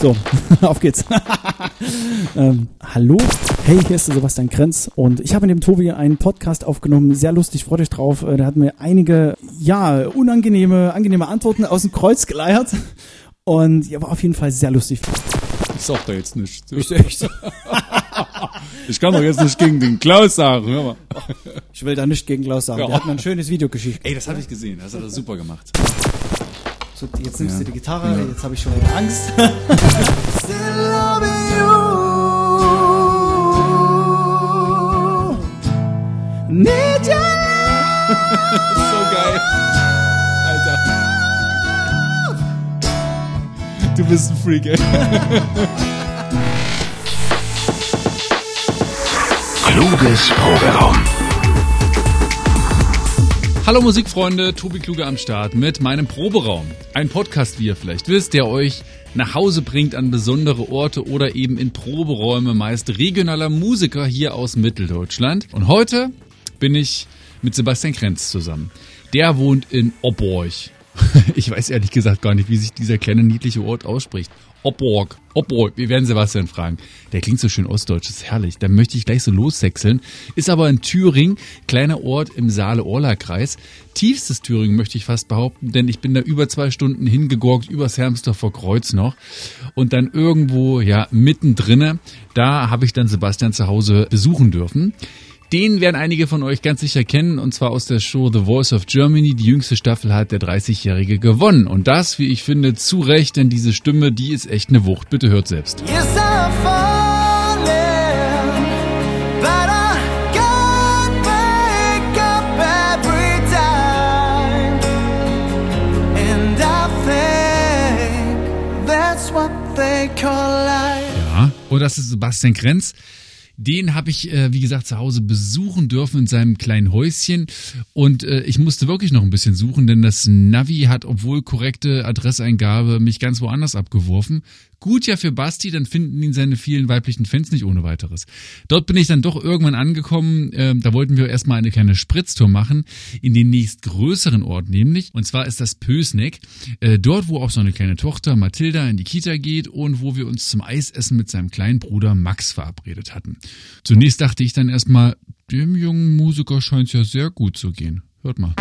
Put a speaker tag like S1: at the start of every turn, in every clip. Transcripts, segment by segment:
S1: So, auf geht's. ähm, hallo, hey, hier ist der Sebastian Krenz und ich habe mit dem Tobi einen Podcast aufgenommen, sehr lustig, freut euch drauf. Äh, Der hat mir einige, ja, unangenehme, angenehme Antworten aus dem Kreuz geleiert und ja, war auf jeden Fall sehr lustig.
S2: Ich sag da jetzt nichts.
S1: Ich, ich,
S2: Ich kann doch jetzt nicht gegen den Klaus sagen. Hör mal.
S1: ich will da nicht gegen Klaus sagen, der
S2: Ja.
S1: hat mir ein schönes Video geschickt.
S2: Ey, das habe ich gesehen. Das hat er super gemacht.
S1: So, jetzt nimmst
S2: Ja.
S1: du die Gitarre, jetzt habe ich schon wieder Angst. Need your
S2: So geil. Alter. Du bist ein Freak, ey.
S3: Kluges Proberaum.
S2: Hallo Musikfreunde, Tobi Kluge am Start mit meinem Proberaum. Ein Podcast, wie ihr vielleicht wisst, der euch nach Hause bringt an besondere Orte oder eben in Proberäume meist regionaler Musiker hier aus Mitteldeutschland. Und heute bin ich mit Sebastian Krenz zusammen. Der wohnt in Obborg. Ich weiß ehrlich gesagt gar nicht, wie sich dieser kleine niedliche Ort ausspricht. Obborg, Obborg, wir werden Sebastian fragen. Der klingt so schön ostdeutsch, ist herrlich. Da möchte ich gleich so lossechseln. Ist aber in Thüringen, kleiner Ort im Saale-Orla-Kreis. Tiefstes Thüringen möchte ich fast behaupten, denn ich bin da über zwei Stunden hingegorgt, übers Hermsdorfer Kreuz noch. Und dann irgendwo, ja, mittendrinne, da habe ich dann Sebastian zu Hause besuchen dürfen. Den werden einige von euch ganz sicher kennen, und zwar aus der Show The Voice of Germany. Die jüngste Staffel hat der 30-Jährige gewonnen. Und das, wie ich finde, zu Recht, denn diese Stimme, die ist echt eine Wucht. Bitte hört selbst.
S4: Yes.
S2: Ja, und das ist Sebastian Krenz. Den habe ich, äh, wie gesagt, zu Hause besuchen dürfen in seinem kleinen Häuschen. Und äh, ich musste wirklich noch ein bisschen suchen, denn das Navi hat, obwohl korrekte Adresseingabe, mich ganz woanders abgeworfen. Gut ja für Basti, dann finden ihn seine vielen weiblichen Fans nicht ohne weiteres. Dort bin ich dann doch irgendwann angekommen. Äh, da wollten wir erstmal eine kleine Spritztour machen in den nächstgrößeren Ort, nämlich. Und zwar ist das Pösneck. Äh, dort, wo auch so eine kleine Tochter Mathilda in die Kita geht und wo wir uns zum Eisessen mit seinem kleinen Bruder Max verabredet hatten. Zunächst dachte ich dann erstmal, dem jungen Musiker scheint es ja sehr gut zu gehen. Hört mal.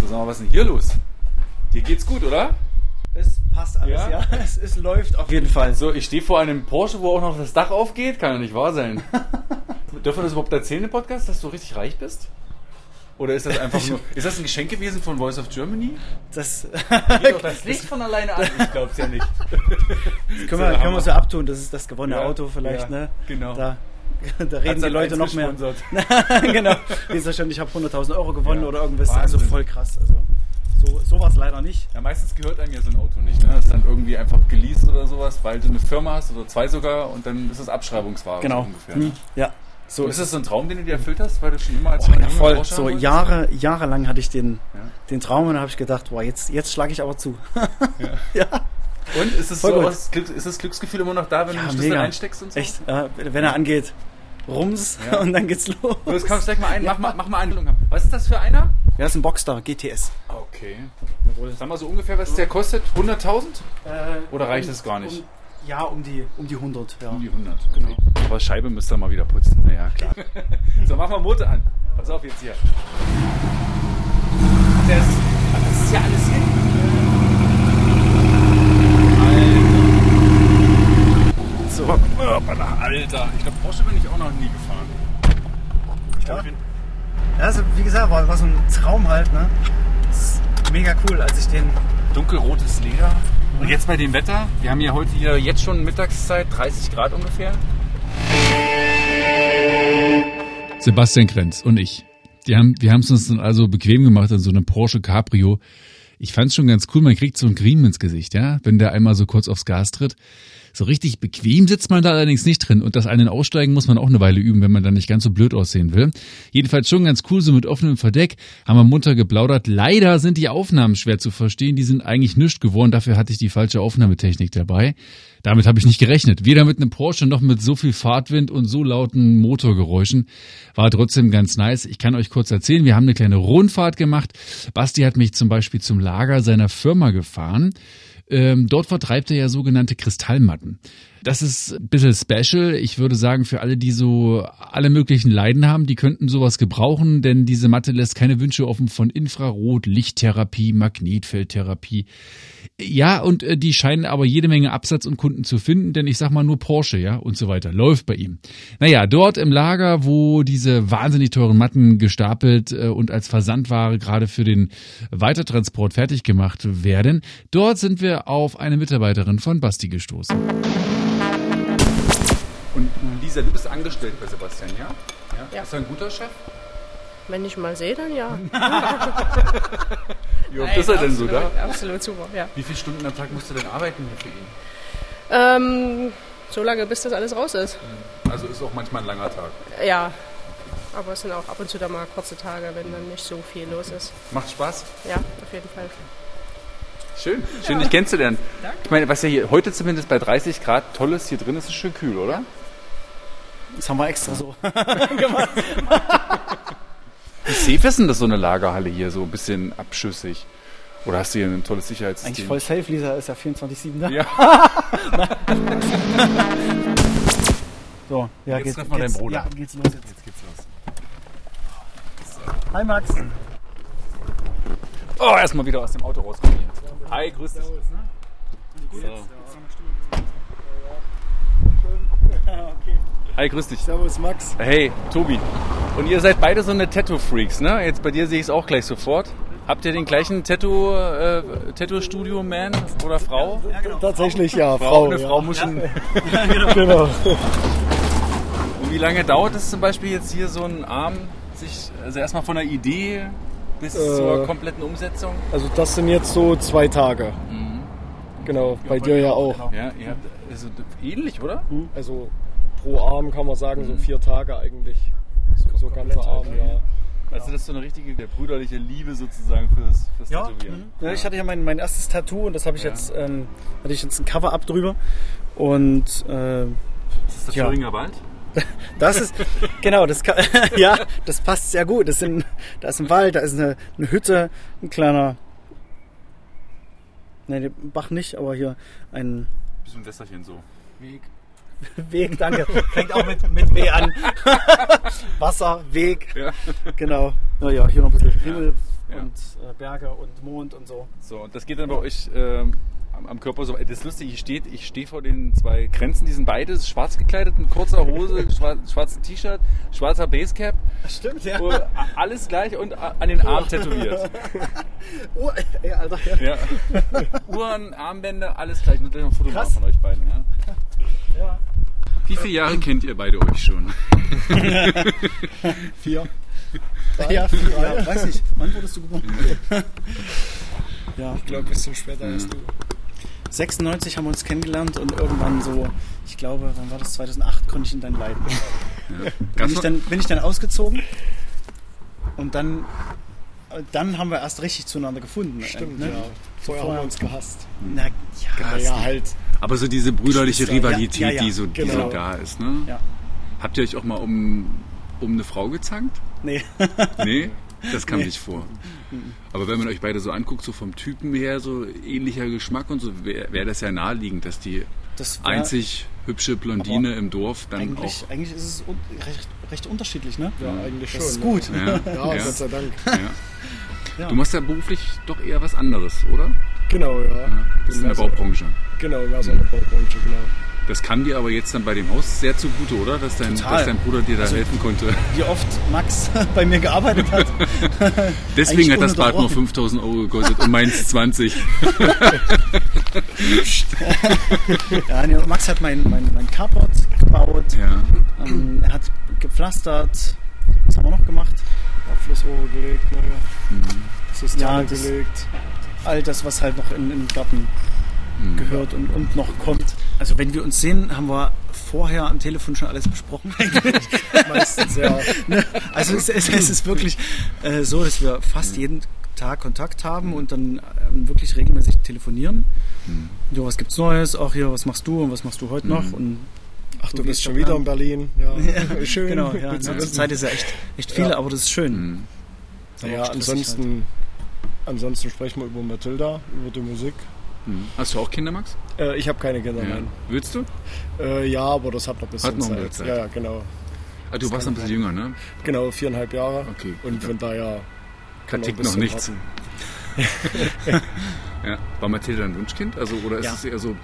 S5: So, sag mal, was ist denn hier los? Dir geht's gut, oder?
S1: Es passt alles,
S5: Ja?
S1: ja. Es, es läuft auf jeden Fall.
S5: So, ich stehe vor einem Porsche, wo auch noch das Dach aufgeht. Kann ja nicht wahr sein. Dürfen wir das überhaupt erzählen im Podcast, dass du richtig reich bist? Oder ist das einfach nur. Ist das ein Geschenk gewesen von Voice of Germany?
S1: Das
S5: Geht doch das Licht von alleine an. Ich glaub's ja nicht.
S1: können, wir, können wir so abtun. Das ist das gewonnene
S5: Ja,
S1: Auto vielleicht,
S5: ja,
S1: ne?
S5: genau.
S1: Da, da reden die Leute noch mehr. Genau. Dieser schon, ich habe 100.000 Euro gewonnen
S5: Ja.
S1: oder irgendwas.
S5: Wahnsinn.
S1: Also voll krass. Also so, so war es leider nicht.
S5: Ja, meistens gehört einem ja so ein Auto nicht. Ne? Das ist dann irgendwie einfach geleast oder sowas, weil du eine Firma hast oder zwei sogar und dann ist es Abschreibungsware. so
S1: Genau.
S5: ungefähr.
S1: Hm, Ja. So
S5: So, ist das so ein Traum, den du dir erfüllt hast, weil du schon immer als
S1: Oh, ja, voll. So? Jahre, jahrelang hatte ich den,
S5: Ja.
S1: den Traum und dann habe ich gedacht, boah, jetzt, jetzt schlage ich aber zu. ja.
S5: Und ist es
S1: Voll
S5: so, Glück, ist das Glücksgefühl immer noch da, wenn
S1: Ja,
S5: du Schlüssel
S1: mega.
S5: einsteckst und so?
S1: Echt, ja, wenn er angeht, rums
S5: Ja.
S1: und dann geht's los.
S5: So, Jetzt kommst gleich mal ein, mach mal, mach mal Einladung. Was ist das für einer?
S1: Ja, ist ein Boxster, GTS.
S5: Okay. Sag mal so ungefähr, was der kostet? 100.000? Oder reicht das gar nicht?
S1: Um, ja, um die, um die 100. Ja.
S5: Um die 100.
S1: Genau.
S5: Okay. Aber Scheibe müsst ihr mal wieder putzen. Naja, klar. so, mach mal Motor an. Pass auf jetzt hier. Das, das ist ja alles hin.
S1: So.
S5: Alter. Alter. Ich glaube, Porsche bin ich auch noch nie gefahren. Ich glaub,
S1: Ja?
S5: ich bin-
S1: Ja, also, wie gesagt, war, war so ein Traum halt, ne? Das ist mega cool, als ich den.
S5: dunkelrotes Leder. Und jetzt bei dem Wetter, wir haben ja heute hier jetzt schon Mittagszeit, 30 Grad ungefähr.
S2: Sebastian Krenz und ich. Die haben, wir haben es uns dann also bequem gemacht in so einem Porsche Cabrio. Ich fand's schon ganz cool, man kriegt so ein Griemen ins Gesicht, ja, wenn der einmal so kurz aufs Gas tritt. So richtig bequem sitzt man da allerdings nicht drin und das einen Aussteigen muss man auch eine Weile üben, wenn man dann nicht ganz so blöd aussehen will. Jedenfalls schon ganz cool, so mit offenem Verdeck, haben wir munter geplaudert. Leider sind die Aufnahmen schwer zu verstehen, die sind eigentlich nichts geworden, dafür hatte ich die falsche Aufnahmetechnik dabei. Damit habe ich nicht gerechnet. Weder mit einem Porsche noch mit so viel Fahrtwind und so lauten Motorgeräuschen. War trotzdem ganz nice. Ich kann euch kurz erzählen, wir haben eine kleine Rundfahrt gemacht. Basti hat mich zum Beispiel zum Lager seiner Firma gefahren
S6: Ähm, dort vertreibt er ja sogenannte Kristallmatten. Das ist ein bisschen special. Ich würde sagen, für alle, die so alle möglichen Leiden haben, die könnten sowas gebrauchen, denn diese Matte lässt keine Wünsche offen von Infrarot, Lichttherapie, Magnetfeldtherapie. Ja, und äh, die scheinen aber jede Menge Absatz und Kunden zu finden, denn ich sag mal nur Porsche, ja, und so weiter. Läuft bei ihm. Naja, dort im Lager, wo diese wahnsinnig teuren Matten gestapelt äh, und als Versandware gerade für den Weitertransport fertig gemacht werden, dort sind wir auf eine Mitarbeiterin von Basti gestoßen.
S2: Und Lisa, du bist angestellt bei Sebastian, ja?
S7: Ja.
S2: Ist er ein guter Chef?
S7: Wenn ich mal sehe, dann ja.
S2: Wie oft ist er denn so da?
S7: absolut, super, ja.
S2: Wie viele Stunden am Tag musst du denn arbeiten hier für ihn?
S7: Ähm, so lange, bis das alles raus ist.
S2: Also ist auch manchmal ein langer Tag.
S7: Ja. Aber es sind auch ab und zu da mal kurze Tage, wenn dann nicht so viel los ist.
S2: Macht Spaß?
S7: Ja, auf jeden Fall.
S2: Schön. Schön, dich kennenzulernen. Ich meine, was ja hier heute zumindest bei 30 Grad toll ist, hier drin ist es schön kühl, oder?
S1: Das haben wir extra so.
S2: Wie safe ist denn das so eine Lagerhalle hier, so ein bisschen abschüssig? Oder hast du hier ein tolles Sicherheitssystem?
S1: Eigentlich voll safe, Lisa ist ja 24-7 da.
S2: Ja.
S1: So, ja,
S2: Jetzt
S1: geht's,
S2: treffen wir
S1: geht's,
S2: deinen Bruder.
S1: Ja, geht's los jetzt.
S2: Jetzt geht's los.
S1: Hi Max.
S2: Oh, erstmal wieder aus dem Auto rauskommen hier. Hi, grüß dich. Hi, grüß dich.
S8: Servus Max.
S2: Hey, Tobi. Und ihr seid beide so eine Tattoo-Freaks, ne? Jetzt bei dir sehe ich es auch gleich sofort. Habt ihr den gleichen Tattoo, äh, Tattoo-Studio-Man oder Frau?
S8: Tatsächlich ja,
S2: Frau,
S8: Frau.
S2: eine
S8: ja.
S2: Frau muss schon.
S8: Genau.
S2: Und wie lange dauert es zum Beispiel jetzt hier so ein Arm, sich, also erstmal von der Idee bis
S8: Äh.
S2: zur kompletten Umsetzung?
S8: Also das sind jetzt so zwei Tage.
S2: Mhm.
S8: Genau, bei dir ja auch.
S2: Ja, ihr habt also ähnlich, oder?
S8: Also pro Arm kann man sagen so vier Tage eigentlich. So, so ganzer Arm, ja.
S2: Also das ist so eine richtige der brüderliche Liebe sozusagen fürs, fürs
S1: Ja,
S2: Tätowieren.
S1: ja, ich hatte ja mein, mein erstes Tattoo und das habe ich
S2: Ja.
S1: jetzt, ähm, hatte ich jetzt ein Cover-Up drüber. Und äh,
S2: Ist das
S1: Ja.
S2: Thüringer Wald?
S1: das ist, genau, das kann, ja, das passt sehr gut. Das sind, da ist ein Wald, da ist eine, eine Hütte, ein kleiner, ne, Bach nicht, aber hier ein
S2: Bisschen Wässerchen so.
S1: Weg. Weg, danke. Fängt auch mit, mit W an. Wasser, Weg,
S2: Ja.
S1: genau. Ja, ja, hier noch ein bisschen Himmel
S2: Ja.
S1: und äh, Berge und Mond und so.
S2: So, und das geht dann bei euch ähm, am, am Körper so. Das ist lustig, ich stehe ich steh vor den zwei Grenzen, die sind beide schwarz gekleidet, in kurzer Hose, schwar, schwarzes T-Shirt, schwarzer Basecap.
S1: Stimmt, ja.
S2: Alles gleich und an den Arm tätowiert.
S1: Oh, ey, Alter. Ja.
S2: Ja. Uhren, Armbänder, alles gleich. Nur gleich noch ein Foto von euch beiden. Ja.
S1: Ja.
S2: Wie viele Jahre kennt ihr beide euch schon?
S8: Vier.
S1: Ja, vier, ja, weiß ich. Wann wurdest du geboren? ja,
S8: Ich glaube, ein bisschen später als du.
S1: 96 haben wir uns kennengelernt und irgendwann so, ich glaube, wann war das? 2008 konnte ich in dein Leiden. Bin
S2: Ganz
S1: ich, dann, bin ich dann ausgezogen und dann, dann haben wir erst richtig zueinander gefunden.
S8: Stimmt,
S1: ne?
S8: ja. Vorher haben wir uns gehasst.
S1: Na, ja,
S8: Naja, halt.
S2: Aber so diese brüderliche
S1: Geschwister,
S2: Rivalität,
S1: ja, ja, ja,
S2: die, so, die
S8: genau.
S2: so da ist. Ne?
S1: Ja.
S2: Habt ihr euch auch mal um, um eine Frau gezankt?
S1: Nee.
S2: Nee, das kam
S1: Nee.
S2: nicht vor. Aber wenn man euch beide so anguckt, so vom Typen her, so ähnlicher Geschmack und so, wäre wär das ja naheliegend, dass die
S1: Das wär-
S2: einzig hübsche Blondine im Dorf dann
S1: eigentlich,
S2: auch.
S1: eigentlich ist es un recht, recht unterschiedlich, ne?
S8: Ja, eigentlich schon.
S1: Das ist gut.
S2: Ja,
S8: Ja,
S2: ja,
S8: Gott sei Dank.
S2: ja.
S1: Ja.
S2: Du machst ja beruflich doch eher was anderes, oder?
S8: Genau, ja.
S2: Ja, bist in der
S8: Also-
S2: Baubranche.
S8: Genau, mehr so eine Baubranche, genau.
S2: Das kam dir aber jetzt dann bei dem Haus sehr zugute, oder? Dass dein, dass dein Bruder dir da
S1: Also-
S2: helfen konnte.
S1: Wie oft Max bei mir gearbeitet hat.
S2: Deswegen hat das Bad nur
S1: ununterbrochen.
S2: 5000 Euro gekostet und meins 20.
S1: Ja, nee, Max hat mein, mein, mein Carport gebaut.
S2: Ja.
S1: Ähm, er hat gepflastert. Was haben wir noch gemacht?
S8: Abflussrohre gelegt, ne?
S2: Mhm.
S8: Systeme
S1: Ja, das-
S8: gelegt.
S1: All das, was halt noch in, in den Garten
S2: Mhm.
S1: gehört und, und noch kommt. Also wenn wir uns sehen, haben wir vorher am Telefon schon alles besprochen.
S8: Meistens, ja.
S1: Ne? Also es, es, es ist wirklich äh, so, dass wir fast jeden Tag Kontakt haben und dann ähm, wirklich regelmäßig telefonieren.
S2: Mhm.
S1: Jo, was gibt's Neues? Auch hier, was machst du und was machst du heute noch? Und
S8: Ach,
S1: So
S8: du bist schon
S1: der
S8: wieder in Berlin. Ja, schön.
S1: genau, ja, ne, zur Zeit ist ja echt, echt viel,
S8: Ja.
S1: aber das ist schön.
S2: Mhm.
S8: Naja,
S1: stressig
S8: ansonsten, ansonsten sprechen wir über Matilda, über die Musik.
S2: Mhm. Hast du auch Kinder, Max?
S8: Äh, ich habe keine Kinder,
S2: Ja.
S8: nein.
S2: Willst du?
S8: Äh, ja, aber das hat noch ein bisschen
S2: Hat noch ein
S8: Zeit.
S2: bisschen Zeit.
S8: Ja, ja, genau.
S2: Ah, du warst ein bisschen jünger, ne?
S8: Genau, viereinhalb Jahre.
S2: Okay,
S8: Und von daher kann
S2: tickt
S8: ein
S2: noch
S8: bisschen
S2: nichts. Ja. War Mathilda ein Wunschkind? Also, oder ist
S1: Ja.
S2: es eher so.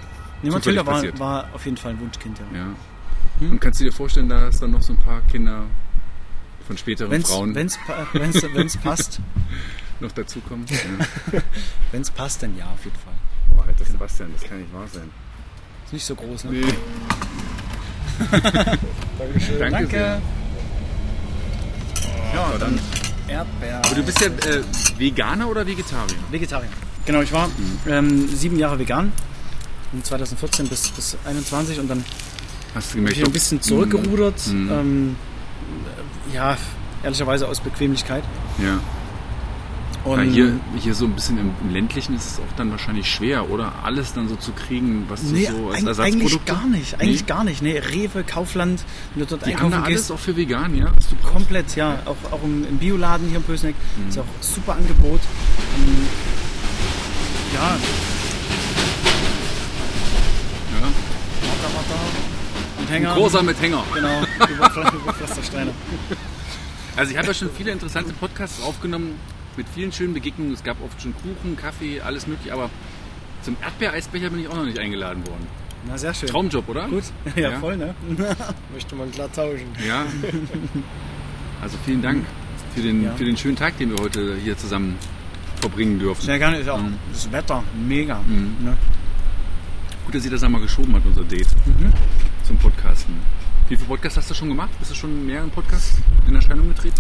S1: Nee, Mathilda war,
S2: passiert?
S1: war auf jeden Fall ein Wunschkind, ja.
S2: Ja. Und kannst du dir vorstellen, dass dann noch so ein paar Kinder von späteren
S1: Wenn's,
S2: Frauen
S1: wenn's, wenn's passt,
S2: noch dazukommen? Ja.
S1: wenn's passt, dann ja, auf jeden Fall.
S2: Boah, alter Sebastian, das kann nicht wahr sein.
S1: Ist nicht so groß, ne?
S2: Nee.
S8: Dankeschön.
S2: Danke, sehr.
S1: Ja,
S2: dann-
S1: dann Erdbeer.
S2: Aber du bist ja äh, Veganer oder Vegetarier?
S1: Vegetarier. Genau, ich war ähm, sieben Jahre vegan. Von 2014 bis, bis 21 und dann
S2: Hast du
S1: bin ich ein bisschen zurückgerudert.
S2: Mhm.
S1: Ähm, äh, ja, ehrlicherweise aus Bequemlichkeit.
S2: Ja.
S1: Und
S2: Ja, hier, hier so ein bisschen im, im ländlichen ist es auch dann wahrscheinlich schwer, oder? Alles dann so zu kriegen, was du
S1: Nee,
S2: so als Ersatzprodukt
S1: eigentlich gar nicht. Eigentlich
S2: Nee?
S1: gar nicht. Nee, Rewe, Kaufland, wenn du dort
S2: Die haben da
S1: einkaufen
S2: alles
S1: gehst,
S2: auch für vegan, ja? Du
S1: komplett, ja. Auch, auch im, im Bioladen hier in Pösneck
S2: Mhm.
S1: ist auch super Angebot. Ähm, ja,
S2: Ja.
S1: Warte, warte. Und Hänger.
S2: Großer mit Hänger.
S1: Genau, über, über Pflastersteine.
S2: Also ich habe ja schon viele interessante Podcasts aufgenommen mit vielen schönen Begegnungen. Es gab oft schon Kuchen, Kaffee, alles mögliche, aber zum Erdbeereisbecher bin ich auch noch nicht eingeladen worden.
S1: Na, sehr schön.
S2: Traumjob, oder?
S1: Gut, ja,
S2: Ja.
S1: voll, ne?
S8: Möchte man glatt tauschen.
S2: Ja. Also vielen Dank für den,
S1: Ja.
S2: für den schönen Tag, den wir heute hier zusammen verbringen dürfen.
S1: Sehr gerne ist auch
S2: Mhm.
S1: das Wetter mega.
S2: Mhm.
S1: Ne?
S2: Gut, dass ihr das einmal geschoben hat, unser Date
S1: Mhm.
S2: zum Podcasten. Wie viele Podcasts hast du schon gemacht? Bist du schon in mehreren Podcasts in Erscheinung getreten?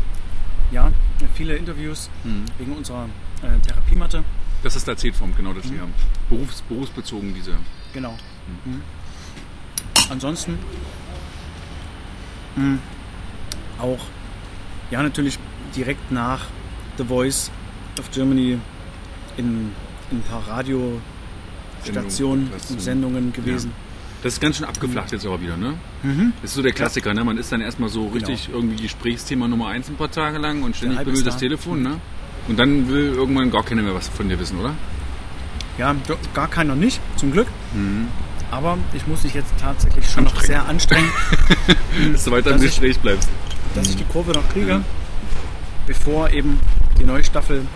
S1: Ja, viele Interviews
S2: Mhm.
S1: wegen unserer äh, Therapiematte.
S2: Das ist der Erzählform, genau, das
S1: Mhm.
S2: wir haben. Berufs, berufsbezogen diese.
S1: Genau. Mhm. Ansonsten mh, auch, ja, natürlich direkt nach The Voice of Germany in, in ein paar Radiostationen und
S2: mhm.
S1: Sendungen gewesen.
S2: Das ist ganz schön abgeflacht jetzt aber wieder, ne?
S1: Mhm.
S2: Das ist so der Klassiker, ne? Man ist dann erstmal so richtig irgendwie Gesprächsthema Nummer eins ein paar Tage lang und ständig bemüht das
S1: da.
S2: Telefon, ne? Und dann will irgendwann gar keiner mehr was von dir wissen, oder?
S1: Ja, gar keiner nicht, zum Glück.
S2: Mhm.
S1: Aber ich muss mich jetzt tatsächlich schon noch sehr anstrengen,
S2: Dass du weiter im
S1: Dass ich-
S2: Gespräch bleibst.
S1: dass ich die Kurve noch kriege, bevor eben die neue Staffel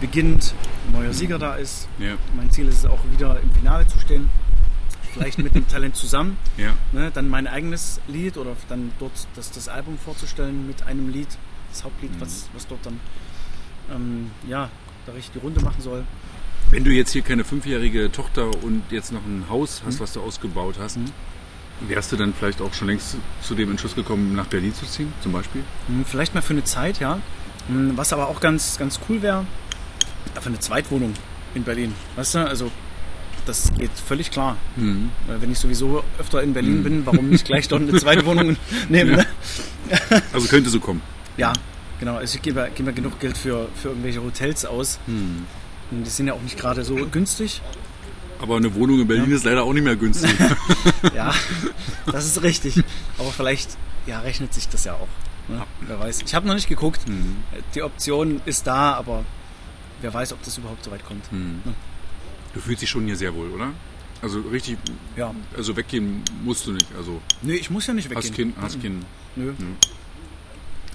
S1: beginnt, ein neuer Sieger da ist.
S2: Ja,
S1: Mein Ziel ist es auch wieder im Finale zu stehen. Vielleicht mit dem Talent zusammen.
S2: ja.
S1: Ne, dann mein eigenes Lied oder dann dort das, das Album vorzustellen mit einem Lied, das Hauptlied,
S2: Mhm.
S1: was, was dort dann ähm, ja, da richtig die Runde machen soll.
S2: Wenn du jetzt hier keine fünfjährige Tochter und jetzt noch ein Haus
S1: Mhm.
S2: hast, was du ausgebaut hast, wärst du dann vielleicht auch schon längst zu dem Entschluss gekommen, nach Berlin zu ziehen, zum Beispiel?
S1: Hm, Vielleicht mal für eine Zeit, ja. Hm, Was aber auch ganz, ganz cool wäre, für eine Zweitwohnung in Berlin. Weißt du, also das geht völlig klar.
S2: Mhm.
S1: Weil Wenn ich sowieso öfter in Berlin bin, warum nicht gleich dort eine zweite Wohnung nehmen? Ne?
S2: Also könnte so kommen.
S1: Ja, genau. Also ich gebe, gebe genug Geld für, für irgendwelche Hotels aus.
S2: Mhm.
S1: Und die sind ja auch nicht gerade so günstig.
S2: Aber eine Wohnung in Berlin ist leider auch nicht mehr günstig.
S1: Ja, das ist richtig. Aber vielleicht ja, rechnet sich das ja auch. Ne? Wer weiß. Ich habe noch nicht geguckt.
S2: Mhm.
S1: Die Option ist da, aber wer weiß, ob das überhaupt so weit kommt.
S2: Mhm. Du fühlst dich schon hier sehr wohl, oder? Also richtig,
S1: Ja.
S2: also weggehen musst du nicht. Also
S1: Nö, ich muss ja nicht weggehen.
S2: hast Kind, hast Kind.
S1: Nö.
S2: Mhm.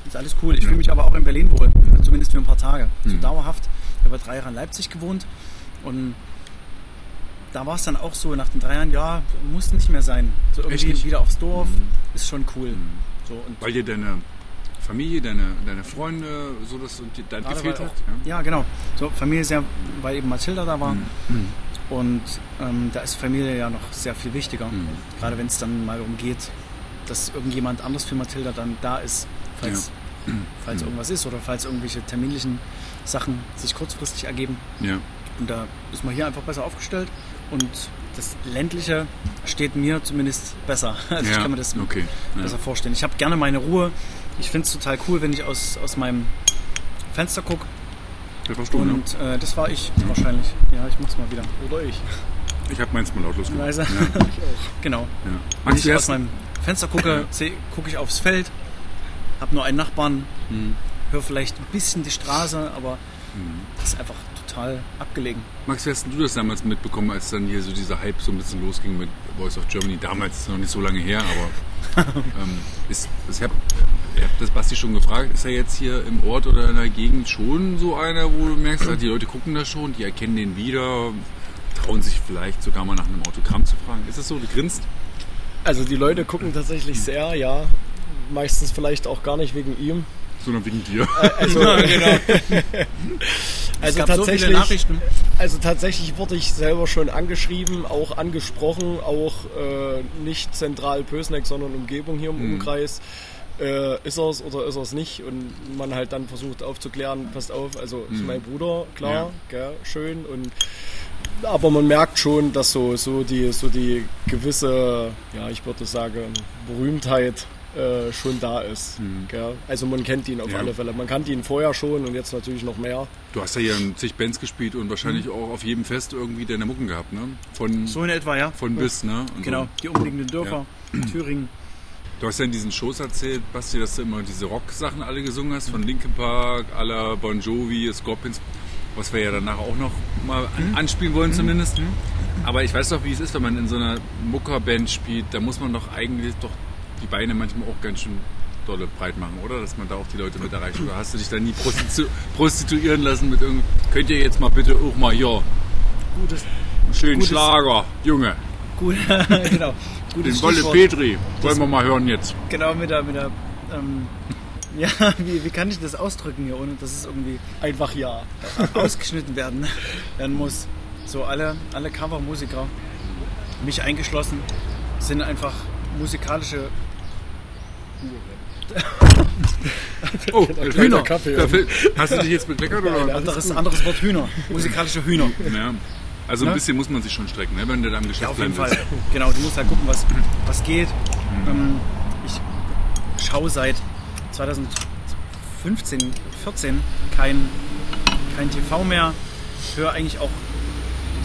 S1: Ist alles cool. Ich fühle mich aber auch in Berlin wohl. Zumindest für ein paar Tage. So
S2: Mhm.
S1: dauerhaft. Ich habe drei Jahre in Leipzig gewohnt. Und da war es dann auch so, nach den drei Jahren, ja, muss nicht mehr sein. So irgendwie wieder aufs Dorf.
S2: Mhm.
S1: Ist schon cool. So, und
S2: Weil dir deine Familie, deine, deine Freunde, so das und dann
S1: gerade
S2: gefehlt hat.
S1: auch, ja. genau. So, Familie ist ja, weil eben Mathilda da war.
S2: Mhm.
S1: Und ähm, da ist Familie ja noch sehr viel wichtiger.
S2: Mhm.
S1: Gerade wenn es dann mal umgeht, dass irgendjemand anders für Mathilda dann da ist, falls, falls
S2: Mhm.
S1: irgendwas ist oder falls irgendwelche terminlichen Sachen sich kurzfristig ergeben.
S2: Ja.
S1: Und da ist man hier einfach besser aufgestellt und das ländliche steht mir zumindest besser. Also ich
S2: ja.
S1: kann mir das
S2: okay. Ja.
S1: besser vorstellen. Ich habe gerne meine Ruhe. Ich finde es total cool, wenn ich aus, aus meinem Fenster gucke.
S2: Das warst du, ne?
S1: Und äh, das war ich wahrscheinlich. Ja, ich mach's mal wieder. Oder ich.
S2: Ich habe meins mal lautlos gemacht.
S1: Leise.
S2: Ja.
S1: Genau.
S2: Ja.
S1: Wenn
S2: Max,
S1: ich aus meinem Fenster gucke, gucke ich aufs Feld, habe nur einen Nachbarn,
S2: Mhm.
S1: höre vielleicht ein bisschen die Straße, aber
S2: Mhm.
S1: das ist einfach total abgelegen.
S2: Max, wie hast denn du das damals mitbekommen, als dann hier so dieser Hype so ein bisschen losging mit Voice of Germany? Damals ist noch nicht so lange her, aber ähm, ist, ich habe hab das Basti schon gefragt, ist er jetzt hier im Ort oder in der Gegend schon so einer, wo du merkst, die Leute gucken da schon, die erkennen den wieder, trauen sich vielleicht sogar mal nach einem Autogramm zu fragen. Ist das so? Du grinst?
S8: Also die Leute gucken tatsächlich sehr, ja. Meistens vielleicht auch gar nicht wegen ihm.
S2: Sondern wegen dir.
S8: Also, also
S1: gab so viele
S8: tatsächlich,
S1: Nachrichten.
S8: also tatsächlich wurde ich selber schon angeschrieben, auch angesprochen, auch äh, nicht zentral Pösneck, sondern Umgebung hier im
S2: Mhm.
S8: Umkreis. Äh, ist er es oder ist er es nicht? Und man halt dann versucht aufzuklären, passt auf, also ist mein Bruder, klar, gell, schön. Und aber man merkt schon, dass so, so, die, so die gewisse, ja, ich würde sagen, Berühmtheit äh, schon da ist. Gell? Also man kennt ihn auf
S2: Ja.
S8: alle Fälle. Man kannte ihn vorher schon und jetzt natürlich noch mehr.
S2: Du hast ja hier in zig Bands gespielt und wahrscheinlich
S8: Mhm.
S2: auch auf jedem Fest irgendwie deine Mucken gehabt, ne? Von,
S1: So in etwa, ja.
S2: von bis, ne? Und
S1: Genau,
S2: So.
S1: die umliegenden Dörfer, Thüringen.
S2: Du hast ja in diesen Shows erzählt, Basti, dass du immer diese Rock-Sachen alle gesungen hast, von Linkin Park, aller Bon Jovi, Scorpions, was wir ja danach auch noch mal
S1: Mhm.
S2: an anspielen wollen zumindest. Aber ich weiß doch, wie es ist, wenn man in so einer Muckerband spielt, da muss man doch eigentlich doch die Beine manchmal auch ganz schön dolle breit machen, oder? Dass man da auch die Leute mit erreicht. Oder hast du dich da nie prostitu prostituieren lassen mit irgend... Könnt ihr jetzt mal bitte auch mal, ja,
S1: Gutes,
S2: einen schönen
S1: Gutes-
S2: Schlager, Junge,
S1: gut, genau. Gutes
S2: den Wolle. Petri, wollen wir mal hören jetzt.
S1: Genau, mit der, mit der, ähm, ja, wie, wie kann ich das ausdrücken hier, ohne dass es irgendwie
S8: Einfach ja.
S1: ausgeschnitten werden, werden muss. So alle, alle Covermusiker, mich eingeschlossen, sind einfach musikalische
S2: Oh,
S8: Hühner. Kaffee.
S2: Hast du dich jetzt bekleckert oder?
S1: anderes, anderes Wort Hühner, musikalische Hühner.
S2: Ja. Also ein
S1: Ne?
S2: bisschen muss man sich schon strecken, ne, wenn du da im Geschäft
S1: Ja, auf jeden Fall. Genau, du musst halt gucken, was, was geht. Ähm, ich schaue seit 2015, 14 kein, kein TV mehr. Höre eigentlich auch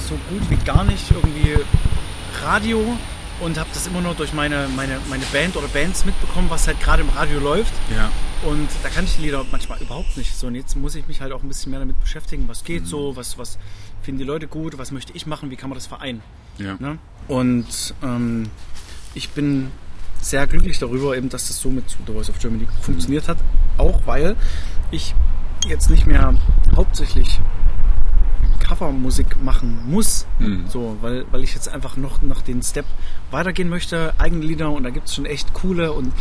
S1: so gut wie gar nicht irgendwie Radio und habe das immer nur durch meine, meine, meine Band oder Bands mitbekommen, was halt gerade im Radio läuft.
S2: Ja.
S1: Und da kann ich die Lieder manchmal überhaupt nicht. So, und jetzt muss ich mich halt auch ein bisschen mehr damit beschäftigen, was geht so, was, was finden die Leute gut, was möchte ich machen, wie kann man das vereinen.
S2: Ja.
S1: Ne? Und ähm, ich bin sehr glücklich darüber, eben, dass das so mit The Voice of Germany funktioniert hat. Auch weil ich jetzt nicht mehr hauptsächlich Covermusik machen muss.
S2: Mhm.
S1: So, weil, weil ich jetzt einfach noch, noch den Step weitergehen möchte, eigene Lieder und da gibt es schon echt coole und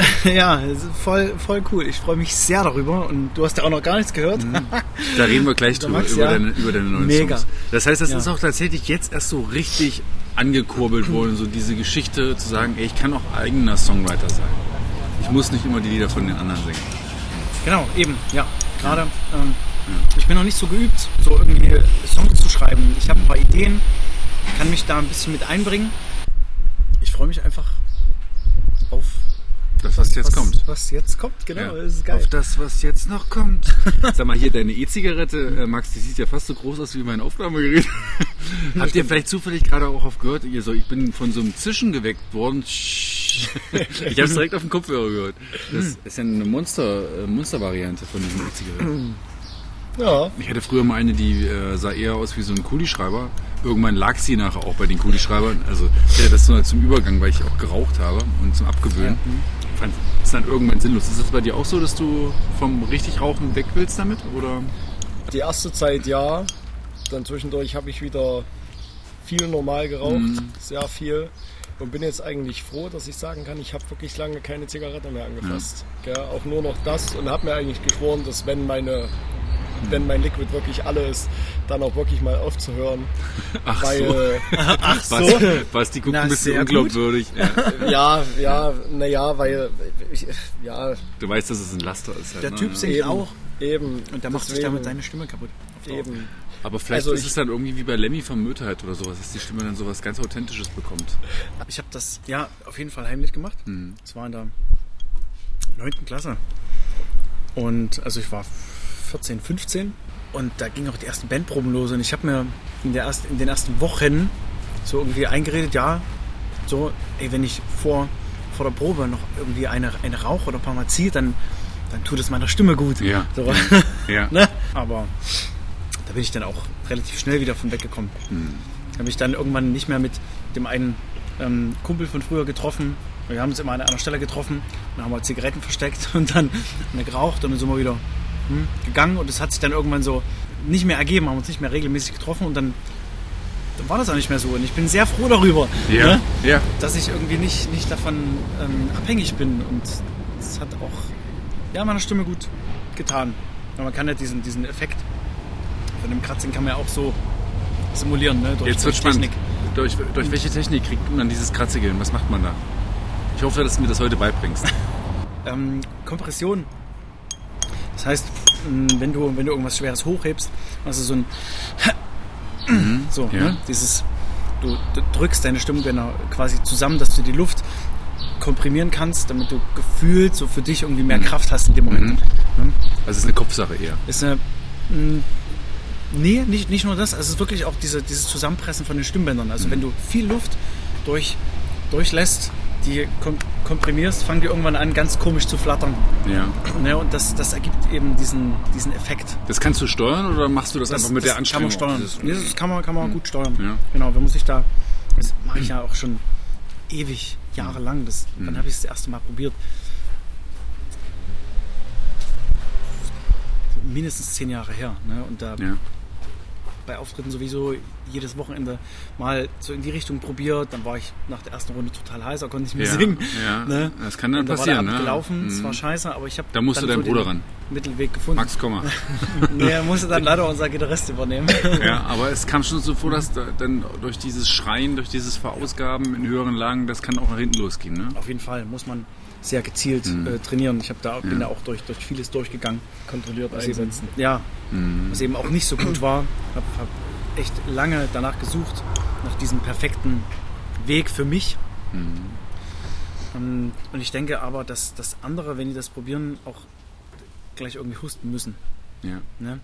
S1: ja, voll, voll cool. Ich freue mich sehr darüber und du hast ja auch noch gar nichts gehört.
S2: Da reden wir gleich drüber,
S1: Max,
S2: über,
S1: ja.
S2: deine, über deine neuen
S1: Mega.
S2: Songs. Das heißt, das
S1: Ja.
S2: ist auch tatsächlich jetzt erst so richtig angekurbelt worden, so diese Geschichte zu sagen, ey, ich kann auch eigener Songwriter sein. Ich muss nicht immer die Lieder von den anderen singen.
S1: Genau, eben, ja. Gerade, ähm, ich bin noch nicht so geübt, so irgendwie Songs zu schreiben. Ich habe ein paar Ideen, kann mich da ein bisschen mit einbringen. Ich freue mich einfach auf
S2: Das, was jetzt
S1: was,
S2: kommt.
S1: Was jetzt kommt, genau,
S2: Ja.
S1: das ist geil.
S2: Auf das, was jetzt noch kommt. Sag mal, hier deine E-Zigarette, äh, Max, die sieht ja fast so groß aus wie mein Aufnahmegerät. Habt ihr vielleicht zufällig gerade auch auf gehört? Ihr so, ich bin von so einem Zischen geweckt worden. ich habe es direkt auf den Kopfhörer gehört. Das ist ja eine Monster, äh, Monster-Variante von diesen E-Zigaretten.
S8: Ja.
S2: Ich hatte früher mal eine, die äh, sah eher aus wie so ein Kulischreiber. Irgendwann lag sie nachher auch bei den Kulischreibern. Also ich hatte das nur zum Übergang, weil ich auch geraucht habe und zum Abgewöhnen. Fand es dann irgendwann sinnlos. Ist das bei dir auch so, dass du vom richtig Rauchen weg willst damit? Oder?
S8: Die erste Zeit ja. Dann zwischendurch habe ich wieder viel normal geraucht, sehr viel. Und bin jetzt eigentlich froh, dass ich sagen kann, ich habe wirklich lange keine Zigarette mehr angefasst. Gell? Auch nur noch das und habe mir eigentlich geschworen, dass wenn meine wenn mein Liquid wirklich alle ist, dann auch wirklich mal aufzuhören.
S2: Ach
S8: weil,
S2: so.
S8: Ach
S2: Was, was die guckt
S1: Na,
S2: ein bisschen unglaubwürdig. Ja.
S8: Ja, ja, naja, weil ich, ja,
S2: Du weißt, dass es ein Laster ist. Halt,
S1: Der
S2: ne?
S1: Typ singt
S8: eben,
S1: auch
S8: eben.
S1: und der macht sich damit seine Stimme kaputt.
S8: Eben.
S2: Aber vielleicht
S8: Also
S2: ist es dann irgendwie wie bei Lemmy von Möterheit oder sowas, dass die Stimme dann sowas ganz Authentisches bekommt.
S1: Ich habe das ja auf jeden Fall heimlich gemacht.
S2: Mhm.
S1: Das war in der 9. Klasse. Und also ich war 14, 15 und da gingen auch die ersten Bandproben los und ich habe mir in, der ersten, in den ersten Wochen so irgendwie eingeredet, ja, so, ey, wenn ich vor, vor der Probe noch irgendwie eine, eine rauche oder ein paar Mal ziehe, dann, dann tut es meiner Stimme gut.
S2: Ja.
S1: So.
S2: Ja.
S1: ne? Aber da bin ich dann auch relativ schnell wieder von weggekommen. Da habe ich dann irgendwann nicht mehr mit dem einen ähm, Kumpel von früher getroffen. Wir haben uns immer an einer Stelle getroffen, dann haben wir Zigaretten versteckt und dann geraucht und dann sind wir wieder gegangen und es hat sich dann irgendwann so nicht mehr ergeben, haben uns nicht mehr regelmäßig getroffen und dann, dann war das auch nicht mehr so. Und ich bin sehr froh darüber, ne,
S2: ja.
S1: dass ich irgendwie nicht, nicht davon ähm, abhängig bin und das hat auch ja, meiner Stimme gut getan. Weil man kann ja diesen, diesen Effekt von dem Kratzen kann man ja auch so simulieren, ne? Durch,
S2: Jetzt wird
S1: durch
S2: spannend.
S1: Technik.
S2: Durch, durch welche Technik kriegt man dieses Kratzige hin? Was macht man da? Ich hoffe, dass du mir das heute beibringst.
S1: ähm, Kompression. Das heißt, mh, wenn du, wenn du irgendwas Schweres hochhebst, also so ein so,
S2: ja.
S1: ne? dieses, du drückst deine Stimmbänder quasi zusammen, dass du die Luft komprimieren kannst, damit du gefühlt so für dich irgendwie mehr Kraft hast in dem Moment. Ne?
S2: Also es ist eine Kopfsache eher.
S1: Ist eine, mh, nee, nicht, nicht nur das, also es ist wirklich auch diese, dieses Zusammenpressen von den Stimmbändern. Also wenn du viel Luft durch, durchlässt, die kom komprimierst, fangen die irgendwann an, ganz komisch zu flattern.
S2: Ja.
S1: Ne, und das, das ergibt eben diesen, diesen Effekt.
S2: Das kannst du steuern oder machst du das, einfach mit der Anstrengung?
S1: Kann man steuern. Das kann man, kann man gut steuern.
S2: Ja.
S1: Genau, wenn man sich da. Das mache ich ja auch schon ewig, jahrelang. Das, Wann habe ich es das erste Mal probiert? Mindestens zehn Jahre her. Ne? Und da
S2: Ja.
S1: Bei Auftritten sowieso jedes Wochenende mal so in die Richtung probiert. Dann war ich nach der ersten Runde total heißer, konnte nicht mehr
S2: Ja,
S1: singen.
S2: ja.
S1: Ne?
S2: Das kann dann
S1: da
S2: passieren,
S1: War
S2: ne?
S1: Gelaufen, es
S2: Mhm.
S1: war scheiße, aber ich habe
S2: Da musste dein
S1: so
S2: Bruder ran.
S1: Mittelweg gefunden.
S2: Max, komm mal.
S1: Nee, er musste dann leider unser Gitarrist übernehmen.
S2: Ja, aber es kam schon so vor, dass da, dann durch dieses Schreien, durch dieses Verausgaben in höheren Lagen, das kann auch nach hinten losgehen. Ne?
S1: Auf jeden Fall muss man sehr gezielt äh, trainieren. Ich da, bin da auch durch, durch vieles durchgegangen.
S8: Kontrolliert
S1: Was eben,
S8: einsetzen.
S1: ja, was eben auch nicht so gut war. Hab, hab echt lange danach gesucht, nach diesem perfekten Weg für mich. Ähm, Und ich denke aber, dass, dass andere, wenn die das probieren, auch gleich irgendwie husten müssen.
S2: Ja.
S1: Ne?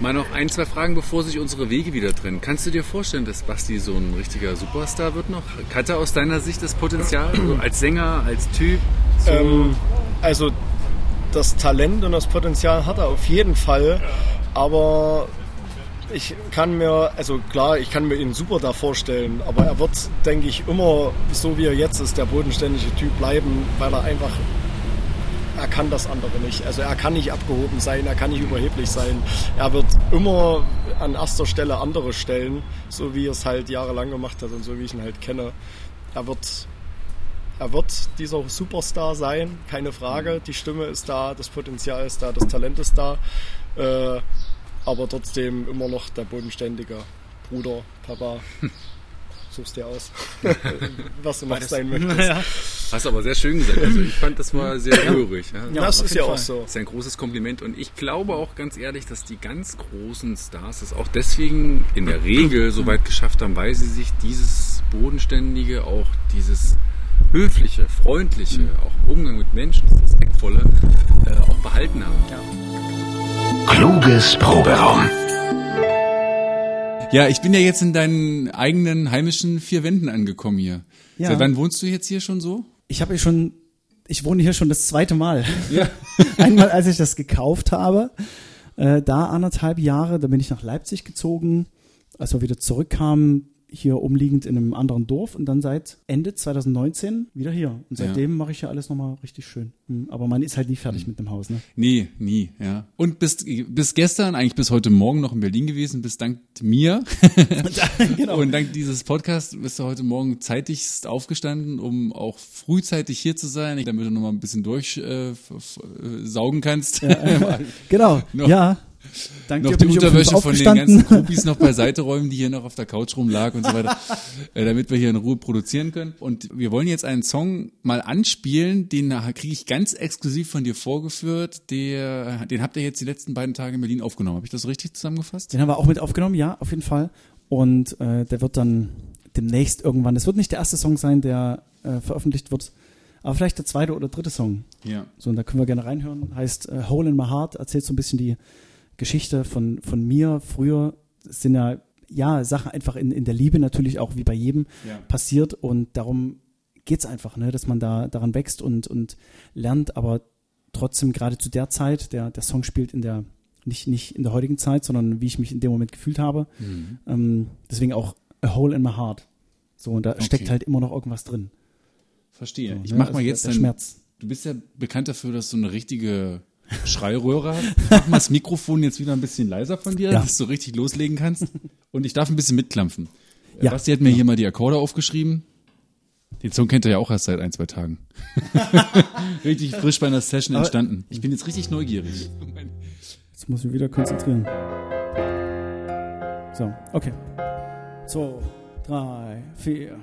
S2: Mal noch ein, zwei Fragen, bevor sich unsere Wege wieder trennen. Kannst du dir vorstellen, dass Basti so ein richtiger Superstar wird noch? Hat er aus deiner Sicht das Potenzial? So als Sänger, als Typ? So
S8: Ähm, also das Talent und das Potenzial hat er auf jeden Fall, aber ich kann mir, also klar, ich kann mir ihn super da vorstellen, aber er wird, denke ich, immer so wie er jetzt ist, der bodenständige Typ bleiben, weil er einfach, er kann das andere nicht. Also er kann nicht abgehoben sein, er kann nicht überheblich sein. Er wird immer an erster Stelle andere stellen, so wie er es halt jahrelang gemacht hat und so wie ich ihn halt kenne. Er wird er wird dieser Superstar sein, keine Frage. Die Stimme ist da, das Potenzial ist da, das Talent ist da. Äh, aber trotzdem immer noch der bodenständige Bruder, Papa. Suchst dir aus, was du noch sein möchtest.
S1: Ja.
S2: Hast du aber sehr schön gesagt. Also ich fand, das war sehr rührig. Ja.
S1: Ja,
S8: das ist ja auch so.
S2: Das ist ein großes Kompliment und ich glaube auch ganz ehrlich, dass die ganz großen Stars es auch deswegen in der Regel so weit geschafft haben, weil sie sich dieses Bodenständige, auch dieses höfliche, freundliche, auch im Umgang mit Menschen, das respektvolle, äh, auch behalten haben.
S3: Kluges Proberaum.
S2: Ja, ich bin ja jetzt in deinen eigenen heimischen vier Wänden angekommen hier.
S9: Ja.
S2: Seit wann wohnst du jetzt hier schon so?
S9: Ich habe hier schon, ich wohne hier schon das zweite Mal. Einmal, als ich das gekauft habe, äh, da anderthalb Jahre, da bin ich nach Leipzig gezogen. Als wir wieder zurückkamen, hier umliegend in einem anderen Dorf und dann seit Ende 2019 wieder hier. Und seitdem mache ich hier alles nochmal richtig schön. Hm, Aber man ist halt nie fertig mit dem Haus, ne?
S2: Nee, nie, ja. Und bis, bis gestern, eigentlich bis heute Morgen noch in Berlin gewesen, bis dank mir
S9: genau.
S2: und dank dieses Podcasts bist du heute Morgen zeitigst aufgestanden, um auch frühzeitig hier zu sein, damit du nochmal ein bisschen durchsaugen äh, f- äh, saugen kannst.
S9: genau. Ja. Dank
S2: noch
S9: dir
S2: die Unterwäsche von den ganzen Groupies noch beiseite räumen, die hier noch auf der Couch rumlag und so weiter, äh, damit wir hier in Ruhe produzieren können. Und wir wollen jetzt einen Song mal anspielen, den kriege ich ganz exklusiv von dir vorgeführt. Der, den habt ihr jetzt die letzten beiden Tage in Berlin aufgenommen. Habe ich das richtig zusammengefasst?
S9: Den haben wir auch mit aufgenommen, ja, auf jeden Fall. Und äh, der wird dann demnächst irgendwann, das wird nicht der erste Song sein, der äh, veröffentlicht wird, aber vielleicht der zweite oder dritte Song.
S2: Ja.
S9: So, und da können wir gerne reinhören. Heißt äh, Hole in My Heart, erzählt so ein bisschen die Geschichte von, von mir früher. Es sind ja, ja, Sachen einfach in, in der Liebe natürlich auch wie bei jedem
S2: Ja.
S9: passiert und darum geht's einfach, ne, dass man da daran wächst und, und lernt, aber trotzdem gerade zu der Zeit, der, der Song spielt in der
S1: Nicht, nicht in der heutigen Zeit, sondern wie ich mich in dem Moment gefühlt habe.
S2: Mhm.
S1: Ähm, deswegen auch A Hole in My Heart. So, und da steckt
S2: Okay.
S1: halt immer noch irgendwas drin.
S2: Verstehe.
S1: So,
S2: ich
S1: ne?
S2: mach
S1: Also
S2: mal
S1: der-
S2: jetzt
S1: der
S2: dann,
S1: Schmerz.
S2: Du bist ja bekannt dafür, dass du eine richtige Schreiröhre. Mach mal das Mikrofon jetzt wieder ein bisschen leiser von dir,
S1: Ja.
S2: dass du richtig loslegen kannst. Und ich darf ein bisschen mitklampfen.
S1: Ja.
S2: Ja. Basti hat mir hier mal die Akkorde aufgeschrieben. Den Song kennt er ja auch erst seit ein, zwei Tagen. richtig frisch bei einer Session
S1: Aber-
S2: entstanden. Ich bin jetzt richtig neugierig.
S1: Jetzt muss ich mich wieder konzentrieren. So, okay. Zwei, drei, vier.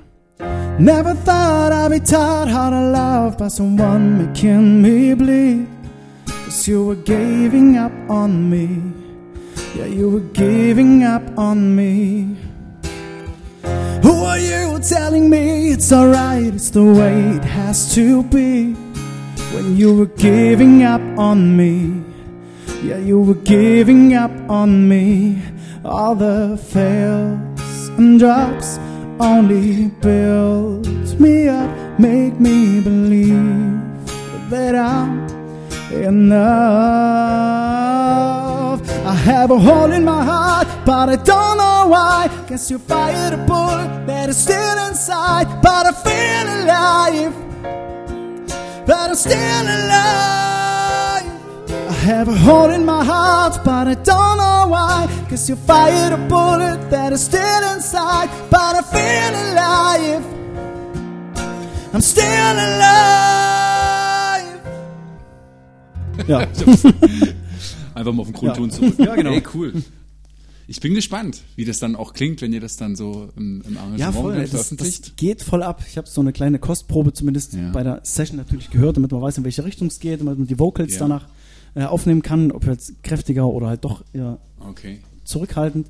S1: Never thought I'd be taught how to love by someone making me bleed. Cause you were giving up on me. Yeah, you were giving up on me. Who are you telling me it's alright? It's the way it has to be. When you were giving up on me. Yeah, you were giving up on me. All the fails and drops only build me up, make me believe that I'm enough. I have a hole in my heart, but I don't know why. Guess you fired a bullet that is still inside, but I feel alive. But I'm still alive. I have a hole in my heart, but I don't know why. Cause you fired a bullet that is still inside, but I feel alive. I'm still alive. Ja,
S2: Einfach mal auf den Grundton
S1: Ja.
S2: zurück.
S1: Ja, genau.
S2: Ey, cool. Ich bin gespannt, wie das dann auch klingt, wenn ihr das dann so im, im Arrangement
S1: ja voll. Das, das geht voll ab. Ich habe so eine kleine Kostprobe zumindest
S2: Ja.
S1: bei der Session natürlich gehört, damit man weiß, in welche Richtung es geht, damit man die Vocals
S2: Ja.
S1: danach äh, aufnehmen kann, ob jetzt kräftiger oder halt doch eher
S2: Okay.
S1: zurückhaltend.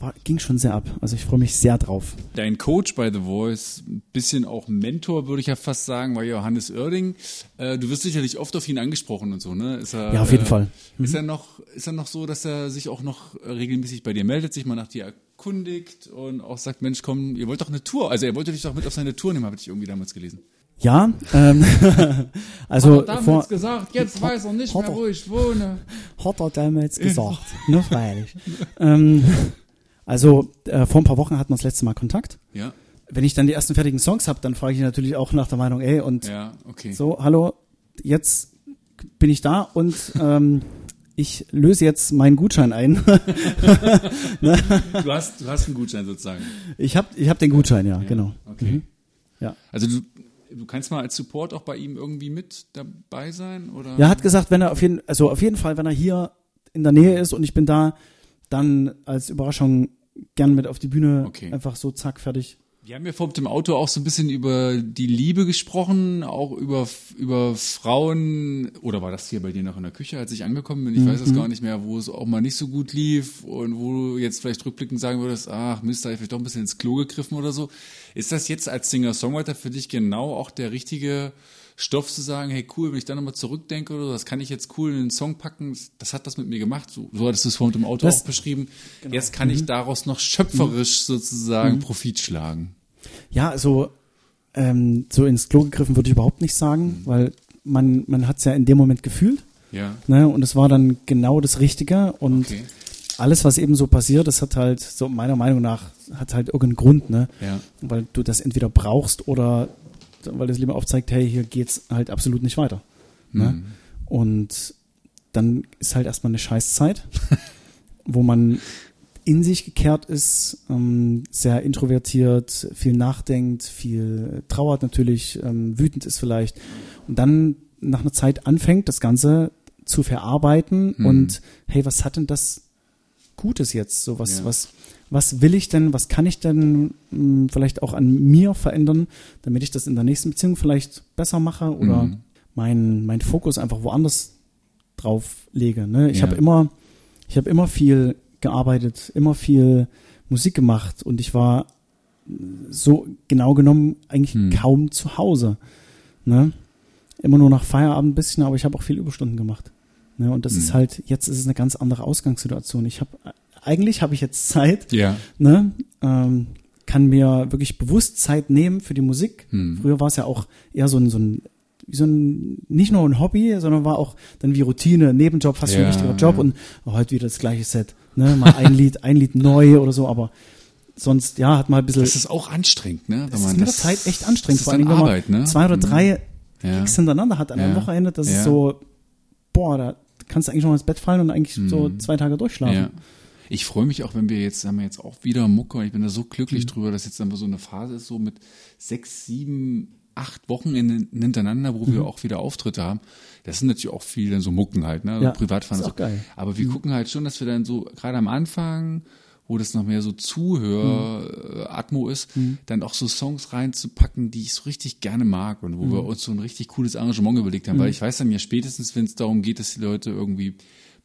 S1: War, ging schon sehr ab. Also ich freue mich sehr drauf.
S2: Dein Coach bei The Voice, ein bisschen auch Mentor, würde ich ja fast sagen, war Johannes Oerding. Äh, du wirst sicherlich oft auf ihn angesprochen und so, ne? Ist er,
S1: Ja, auf jeden Fall. Mhm.
S2: Ist er noch, ist er noch so, dass er sich auch noch äh, regelmäßig bei dir meldet, sich mal nach dir erkundigt und auch sagt, Mensch, komm, ihr wollt doch eine Tour. Also er wollte dich doch mit auf seine Tour nehmen, habe ich irgendwie damals gelesen.
S1: Ja, ähm, also vor,
S2: gesagt, jetzt weiß er nicht
S1: mehr, wo
S2: ich wohne.
S1: hat er damals gesagt. ne, freilich. ähm, also äh, vor ein paar Wochen hatten wir das letzte Mal Kontakt.
S2: Ja,
S1: Wenn ich dann die ersten fertigen Songs habe, dann frage ich natürlich auch nach der Meinung, ey, und
S2: ja, okay.
S1: so, hallo, jetzt bin ich da und ähm, ich löse jetzt meinen Gutschein ein.
S2: Du hast, du hast einen Gutschein sozusagen.
S1: ich habe ich hab den Gutschein, ja, genau.
S2: Okay.
S1: Ja.
S2: Also du, du kannst mal als Support auch bei ihm irgendwie mit dabei sein, oder?
S1: Er hat gesagt, wenn er auf jeden, also auf jeden Fall, wenn er hier in der Nähe ist und ich bin da, dann als Überraschung gern mit auf die Bühne.
S2: Okay.
S1: Einfach so, zack, fertig.
S2: Wir haben ja vor dem Auto auch so ein bisschen über die Liebe gesprochen, auch über, über Frauen, oder war das hier bei dir noch in der Küche, als ich angekommen bin? Ich weiß es gar nicht mehr, wo es auch mal nicht so gut lief und wo du jetzt vielleicht rückblickend sagen würdest, ach Mist, da ich vielleicht doch ein bisschen ins Klo gegriffen oder so. Ist das jetzt als Singer-Songwriter für dich genau auch der richtige Stoff zu sagen, hey cool, wenn ich da nochmal zurückdenke oder so, das kann ich jetzt cool in den Song packen, das hat das mit mir gemacht, so, so hattest du es vorhin im Auto
S1: Das-
S2: auch beschrieben. Jetzt kann ich daraus noch schöpferisch sozusagen Profit schlagen.
S1: Ja, also ähm, so ins Klo gegriffen würde ich überhaupt nicht
S2: Mhm.
S1: sagen, weil man, man hat es ja in dem Moment gefühlt.
S2: Ja,
S1: Ne? Und es war dann genau das Richtige. Und
S2: okay.
S1: alles, was eben so passiert, das hat halt, so meiner Meinung nach, hat halt irgendeinen Grund, ne?
S2: Ja.
S1: Weil du das entweder brauchst oder weil das lieber aufzeigt, hey, hier geht's halt absolut nicht weiter. Ne?
S2: Mhm.
S1: Und dann ist halt erstmal eine Scheißzeit, wo man in sich gekehrt ist, ähm, sehr introvertiert, viel nachdenkt, viel trauert natürlich, ähm, wütend ist vielleicht und dann nach einer Zeit anfängt, das Ganze zu verarbeiten
S2: Mhm.
S1: und hey, was hat denn das Gutes jetzt? So was,
S2: Ja.
S1: was, was will ich denn, was kann ich denn mh, vielleicht auch an mir verändern, damit ich das in der nächsten Beziehung vielleicht besser mache oder
S2: Mhm.
S1: meinen mein Fokus einfach woanders drauf lege. Ne? Ich
S2: Ja.
S1: habe immer, ich habe immer viel gearbeitet, immer viel Musik gemacht und ich war so genau genommen eigentlich
S2: Hm.
S1: kaum zu Hause. Ne? Immer nur nach Feierabend ein bisschen, aber ich habe auch viel Überstunden gemacht. Ne? Und das
S2: Hm.
S1: ist halt, jetzt ist es eine ganz andere Ausgangssituation. Ich habe, eigentlich habe ich jetzt Zeit,
S2: Ja.
S1: ne? ähm, kann mir wirklich bewusst Zeit nehmen für die Musik.
S2: Hm.
S1: Früher war es ja auch eher so ein, so ein so ein, nicht nur ein Hobby, sondern war auch dann wie Routine, Nebenjob, fast wie ein
S2: Ja,
S1: richtiger Job
S2: ja.
S1: und oh, heute wieder das gleiche Set. Ne? Mal ein Lied, ein Lied neu oder so, aber sonst, ja, hat mal ein bisschen,
S2: Das ist auch anstrengend, ne? Wenn
S1: das ist
S2: man
S1: mit der Zeit echt anstrengend, vor
S2: ist dann
S1: Dingen, wenn
S2: Arbeit,
S1: man
S2: ne?
S1: zwei oder
S2: Mhm.
S1: drei
S2: Ja.
S1: Gigs hintereinander hat an einem
S2: Ja.
S1: Wochenende, das
S2: Ja.
S1: ist so, boah, da kannst du eigentlich noch ins Bett fallen und eigentlich so
S2: Mhm.
S1: zwei Tage durchschlafen.
S2: Ja. Ich freue mich auch, wenn wir jetzt, haben wir jetzt auch wieder Mucke. Ich bin da so glücklich drüber, dass jetzt einfach so eine Phase ist, so mit sechs, sieben, acht Wochen in, hintereinander, wo wir auch wieder Auftritte haben. Das sind natürlich auch viele so Mucken halt, ne?
S1: Ja,
S2: Privatfahren.
S1: ist auch
S2: so.
S1: geil.
S2: Aber wir gucken halt schon, dass wir dann so, gerade am Anfang, wo das noch mehr so Zuhör-Atmo ist, dann auch so Songs reinzupacken, die ich so richtig gerne mag und wo wir uns so ein richtig cooles Arrangement überlegt haben. Weil ich weiß dann ja spätestens, wenn es darum geht, dass die Leute irgendwie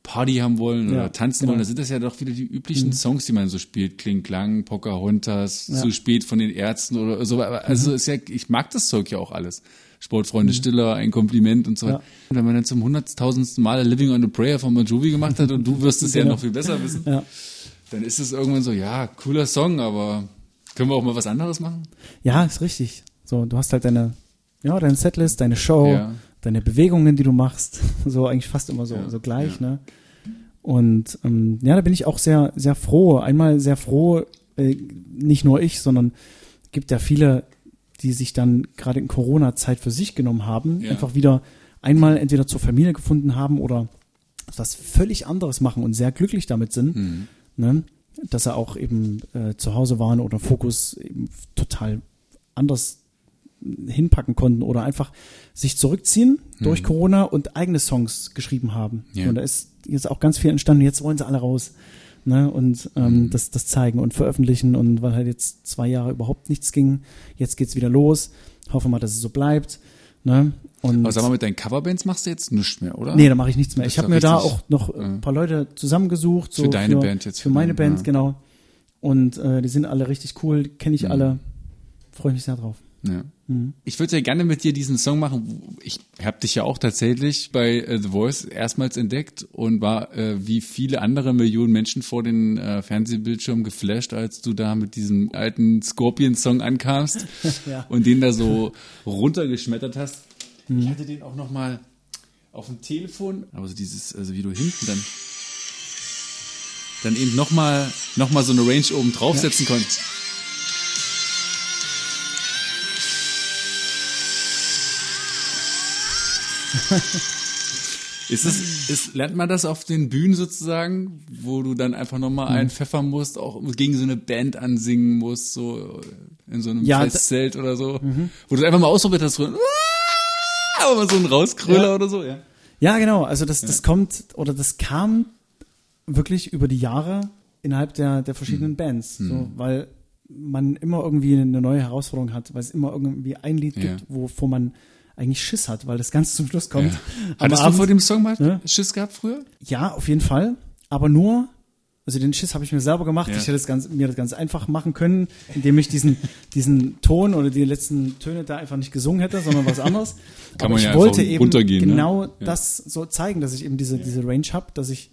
S2: Party haben wollen oder
S1: Ja,
S2: tanzen
S1: genau.
S2: wollen, da sind das ja doch wieder die üblichen Songs, die man so spielt. Kling Klang, Pocahontas,
S1: Ja.
S2: zu spät von den Ärzten oder so. Also ist ja, ich mag das Zeug ja auch alles. Sportfreunde Stiller, ein Kompliment und so.
S1: Ja.
S2: Und wenn man dann zum hunderttausendsten Mal Living on a Prayer von Bon Jovi gemacht hat und du wirst es ja
S1: Genau.
S2: noch viel besser wissen,
S1: Ja.
S2: Dann ist es irgendwann so, ja, cooler Song, aber können wir auch mal was anderes machen?
S1: Ja, ist richtig. So, du hast halt deine, ja, deine Setlist, deine Show,
S2: Ja.
S1: deine Bewegungen, die du machst, so eigentlich fast immer so,
S2: Ja,
S1: so gleich,
S2: ja.
S1: ne? Und ähm, ja, da bin ich auch sehr, sehr froh. Einmal sehr froh, äh, nicht nur ich, sondern gibt ja viele, die sich dann gerade in Corona-Zeit für sich genommen haben, einfach wieder einmal entweder zur Familie gefunden haben oder was völlig anderes machen und sehr glücklich damit sind,
S2: Mhm.
S1: Ne? dass sie auch eben äh, zu Hause waren oder Fokus eben total anders hinpacken konnten oder einfach sich zurückziehen durch Corona und eigene Songs geschrieben haben.
S2: Ja.
S1: Und da ist jetzt auch ganz viel entstanden. Jetzt wollen sie alle raus ne? und ähm, das, das zeigen und veröffentlichen. Und weil halt jetzt zwei Jahre überhaupt nichts ging, jetzt geht's wieder los. Hoffe mal, dass es so bleibt. Ne? Und
S2: Aber sag mal, mit deinen Coverbands machst du jetzt nichts mehr, oder?
S1: Nee, da mache ich nichts mehr.
S2: Das
S1: Ich habe mir da auch noch ein paar Leute zusammengesucht. So
S2: Für deine Band jetzt,
S1: Für
S2: für
S1: meine Band,
S2: ja.
S1: genau. Und äh, die sind alle richtig cool, kenne ich
S2: Mhm.
S1: alle. Freue mich sehr drauf.
S2: Ja.
S1: Mhm.
S2: Ich würde ja gerne mit dir diesen Song machen. Ich habe dich ja auch tatsächlich bei äh, The Voice erstmals entdeckt und war äh, wie viele andere Millionen Menschen vor den äh, Fernsehbildschirmen geflasht, als du da mit diesem alten Scorpion-Song ankamst
S1: Ja.
S2: und den da so runtergeschmettert hast. Ich hatte den auch noch mal auf dem Telefon, aber so dieses, also wie du hinten dann dann eben noch mal, noch mal so eine Range oben draufsetzen konntest. Ist es, ist, lernt man das auf den Bühnen sozusagen, wo du dann einfach nochmal
S1: Mhm.
S2: einen pfeffern musst, auch gegen so eine Band ansingen musst, so in so einem
S1: Ja, Mhm.
S2: Festzelt oder so, wo du einfach mal ausprobiert hast, so, aber so ein Rauskröller
S1: Ja.
S2: oder so, ja.
S1: Ja, genau. Also das, das kommt oder das kam wirklich über die Jahre innerhalb der, der verschiedenen
S2: Mhm.
S1: Bands. So, weil man immer irgendwie eine neue Herausforderung hat, weil es immer irgendwie ein Lied
S2: Ja.
S1: gibt, wovor man eigentlich Schiss hat, weil das ganz zum Schluss kommt.
S2: ja. Hattest du
S1: Abend-
S2: vor dem Song mal
S1: Ja.
S2: Schiss gehabt früher?
S1: Ja, auf jeden Fall. Aber nur, also den Schiss habe ich mir selber gemacht.
S2: Ja.
S1: Ich hätte das ganz, mir das ganz einfach machen können, indem ich diesen, diesen Ton oder die letzten Töne da einfach nicht gesungen hätte, sondern was anderes.
S2: Kann
S1: Aber
S2: man
S1: ich
S2: ja
S1: wollte eben
S2: ne?
S1: genau
S2: Ja.
S1: das so zeigen, dass ich eben diese, diese Range habe, dass ich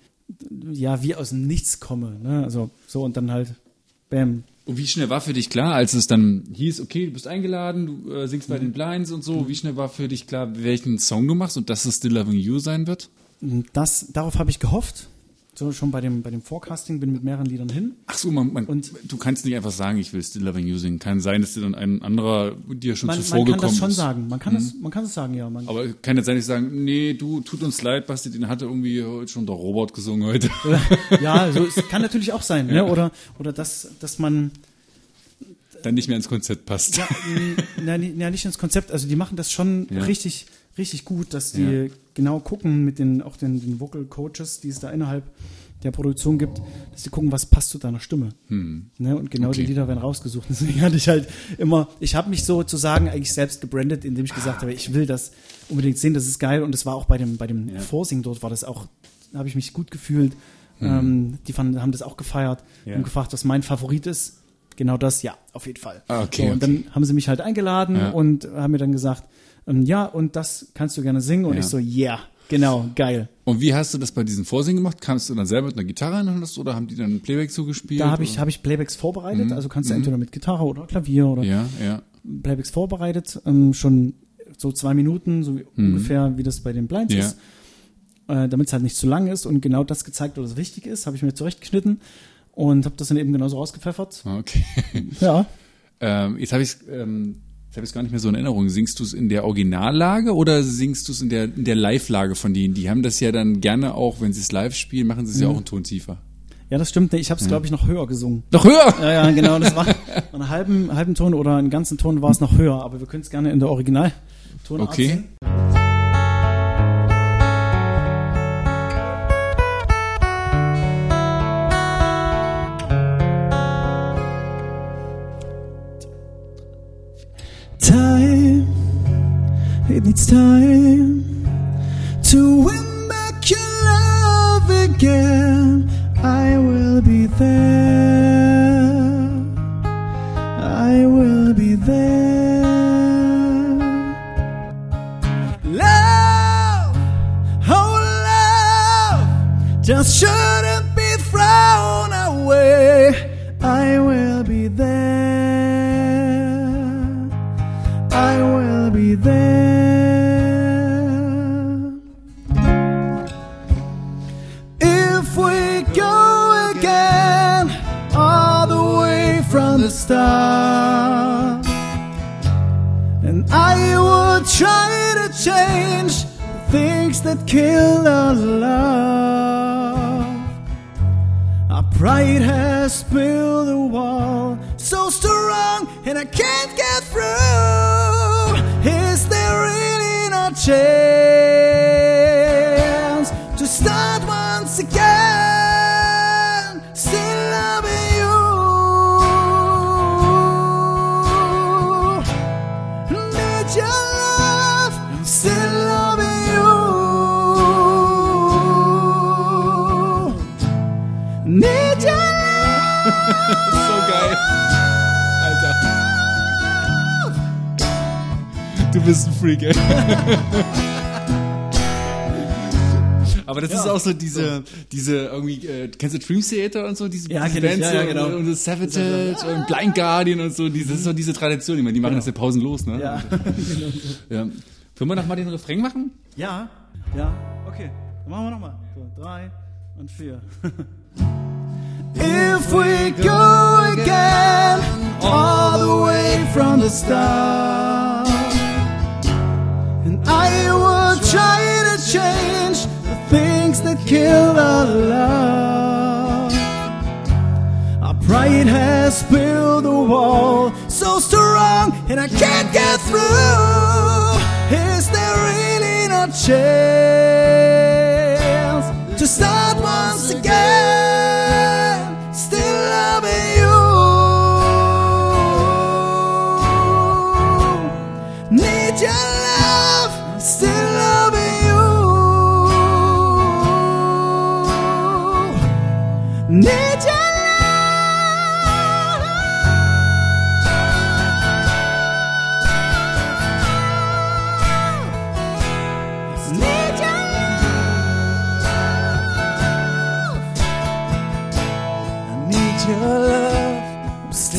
S1: ja wie aus dem Nichts komme. Ne? Also so und dann halt, bam.
S2: Und wie schnell war für dich klar, als es dann hieß, okay, du bist eingeladen, du äh, singst bei
S1: Mhm.
S2: den Blinds und so, wie schnell war für dich klar, welchen Song du machst und dass es Still Loving You sein wird?
S1: Das, darauf habe ich gehofft. So schon bei dem, bei dem Forecasting bin mit mehreren Liedern hin.
S2: Ach so, man, man,
S1: Und-
S2: du kannst nicht einfach sagen, ich will Still Loving You singen. Kann sein, dass dir dann ein anderer dir schon
S1: Man,
S2: zuvor
S1: man kann
S2: gekommen
S1: das schon
S2: ist.
S1: sagen. Man kann das, man kann das sagen, ja. Man,
S2: Aber kann jetzt sie sagen, nee, du, tut uns leid, Basti, den hatte irgendwie heute schon der Robot gesungen heute.
S1: ja, so, es kann natürlich auch sein, ne? Oder, oder dass, dass man,
S2: dann nicht mehr ins Konzept passt.
S1: ja, na, ja, nicht ins Konzept, also die machen das schon
S2: Ja.
S1: richtig, richtig gut, dass die
S2: Ja.
S1: genau gucken mit den, auch den, den Vocal Coaches, die es da innerhalb der Produktion gibt, dass die gucken, was passt zu deiner Stimme. Ne? Und genau
S2: Okay.
S1: die Lieder werden rausgesucht. Deswegen hatte ich halt immer, ich habe mich sozusagen eigentlich selbst gebrandet, indem ich gesagt habe, ich will das unbedingt sehen, das ist geil. Und es war auch bei dem, bei dem
S2: Ja.
S1: Vorsing dort, war das auch, da habe ich mich gut gefühlt. Ähm, die fanden, haben das auch gefeiert
S2: Ja.
S1: und gefragt, was mein Favorit ist. Genau das, ja, auf jeden Fall.
S2: Ah, okay,
S1: so, und dann haben sie mich halt eingeladen
S2: Ja.
S1: und haben mir dann gesagt, ähm, ja, und das kannst du gerne singen. Und
S2: Ja.
S1: ich so, yeah, genau, geil.
S2: Und wie hast du das bei diesen Vorsingen gemacht? Kamst du dann selber mit einer Gitarre und hast- oder haben die dann ein Playback zugespielt?
S1: Da habe ich, hab ich Playbacks vorbereitet. Also kannst du entweder mit Gitarre oder Klavier oder
S2: Ja, ja.
S1: Playbacks vorbereitet, ähm, schon so zwei Minuten, so wie ungefähr wie das bei den Blinds
S2: Ja.
S1: ist, äh, damit es halt nicht zu lang ist und genau das gezeigt, was wichtig ist, habe ich mir zurechtgeschnitten und habe das dann eben genauso rausgepfeffert.
S2: Okay.
S1: Ja.
S2: Ähm, jetzt habe ich ähm, jetzt habe ich gar nicht mehr so in Erinnerung. Singst du es in der Originallage oder singst du es in der in der Live-Lage von denen? Die haben das ja dann gerne auch, wenn sie es live spielen, machen sie es ja auch einen Ton tiefer.
S1: Ja, das stimmt. Ich habe es, glaube ich, noch höher gesungen.
S2: Noch höher.
S1: Ja, ja, genau. Das war einen halben, halben Ton oder einen ganzen Ton war es noch höher, aber wir können es gerne in der Originaltonart
S2: Okay.
S1: singen. Time, it needs time to win back your love again. Change things that kill our love. Our pride has built a wall so strong, and I can't get through. Is there really no chance to start once again?
S2: Du bist ein Freak, ey. Aber das ist auch so diese, diese irgendwie, äh, kennst du Dream Theater und so, diese,
S1: Ja,
S2: diese
S1: kenn ich,
S2: Bands
S1: ja, ja,
S2: so,
S1: genau.
S2: und das Savatage und Blind Guardian und so, diese, das ist so diese Tradition, ich meine, die machen das ja pausenlos, ne?
S1: Ja,
S2: ja. Können wir noch mal den Refrain machen?
S1: ja, ja, okay. Dann machen wir nochmal. So, drei und vier. If we go again all the way from the start, I will try to change the things that kill our love. Our pride has built a wall so strong, and I can't get through. Is there really no chance to start once again?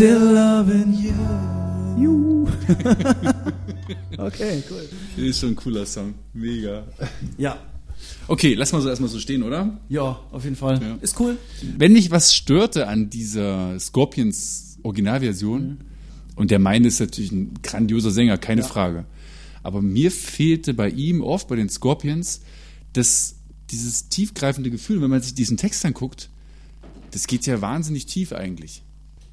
S1: Still loving you. You. okay, cool.
S2: Ist schon ein cooler Song. Mega.
S1: Ja.
S2: Okay, lass mal so erstmal so stehen, oder?
S1: Ja, auf jeden Fall.
S2: Ja.
S1: Ist cool.
S2: Wenn mich was störte an dieser Scorpions Originalversion, und der meine ist natürlich ein grandioser Sänger, keine Frage. Aber mir fehlte bei ihm oft, bei den Scorpions, das, dieses tiefgreifende Gefühl, wenn man sich diesen Text anguckt, das geht ja wahnsinnig tief eigentlich.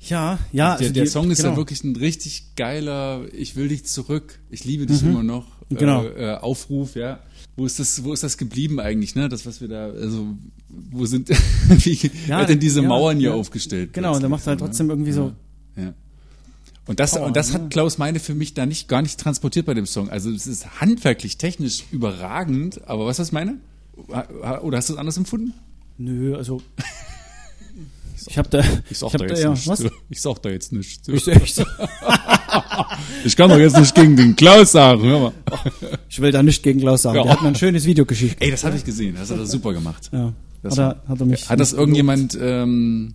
S1: Ja, ja.
S2: Der,
S1: also
S2: der
S1: die-
S2: Song ist
S1: genau.
S2: ja wirklich ein richtig geiler, ich will dich zurück, ich liebe dich immer noch,
S1: Genau.
S2: äh, äh, Aufruf, ja. Wo ist das, wo ist das geblieben eigentlich, ne? Das, was wir da, also, wo sind, wie
S1: Ja,
S2: wird denn diese
S1: ja,
S2: Mauern hier
S1: ja.
S2: aufgestellt?
S1: Genau, und der macht halt
S2: plötzlich so,
S1: trotzdem irgendwie so.
S2: ne? Ja. Und das,
S1: Power,
S2: und das
S1: ne?
S2: hat Klaus Meine für mich da nicht, gar nicht transportiert bei dem Song. Also, es ist handwerklich, technisch überragend, aber was was meine? Oder hast du es anders empfunden?
S1: Nö, also. Ich hab da.
S2: Ich sag
S1: hab
S2: da jetzt
S1: ja,
S2: nichts.
S1: was?
S2: Ich sag da jetzt nichts.
S1: Ich, ich,
S2: Ich kann doch jetzt nicht gegen den Klaus sagen. Hör mal.
S1: ich will da nicht gegen Klaus sagen.
S2: Ja.
S1: Der hat mir ein schönes Video geschickt.
S2: Ey, das habe ich gesehen. Das hat er super gemacht.
S1: Ja.
S2: Das
S1: Hat er, hat er mich.
S2: Hat das irgendjemand ähm,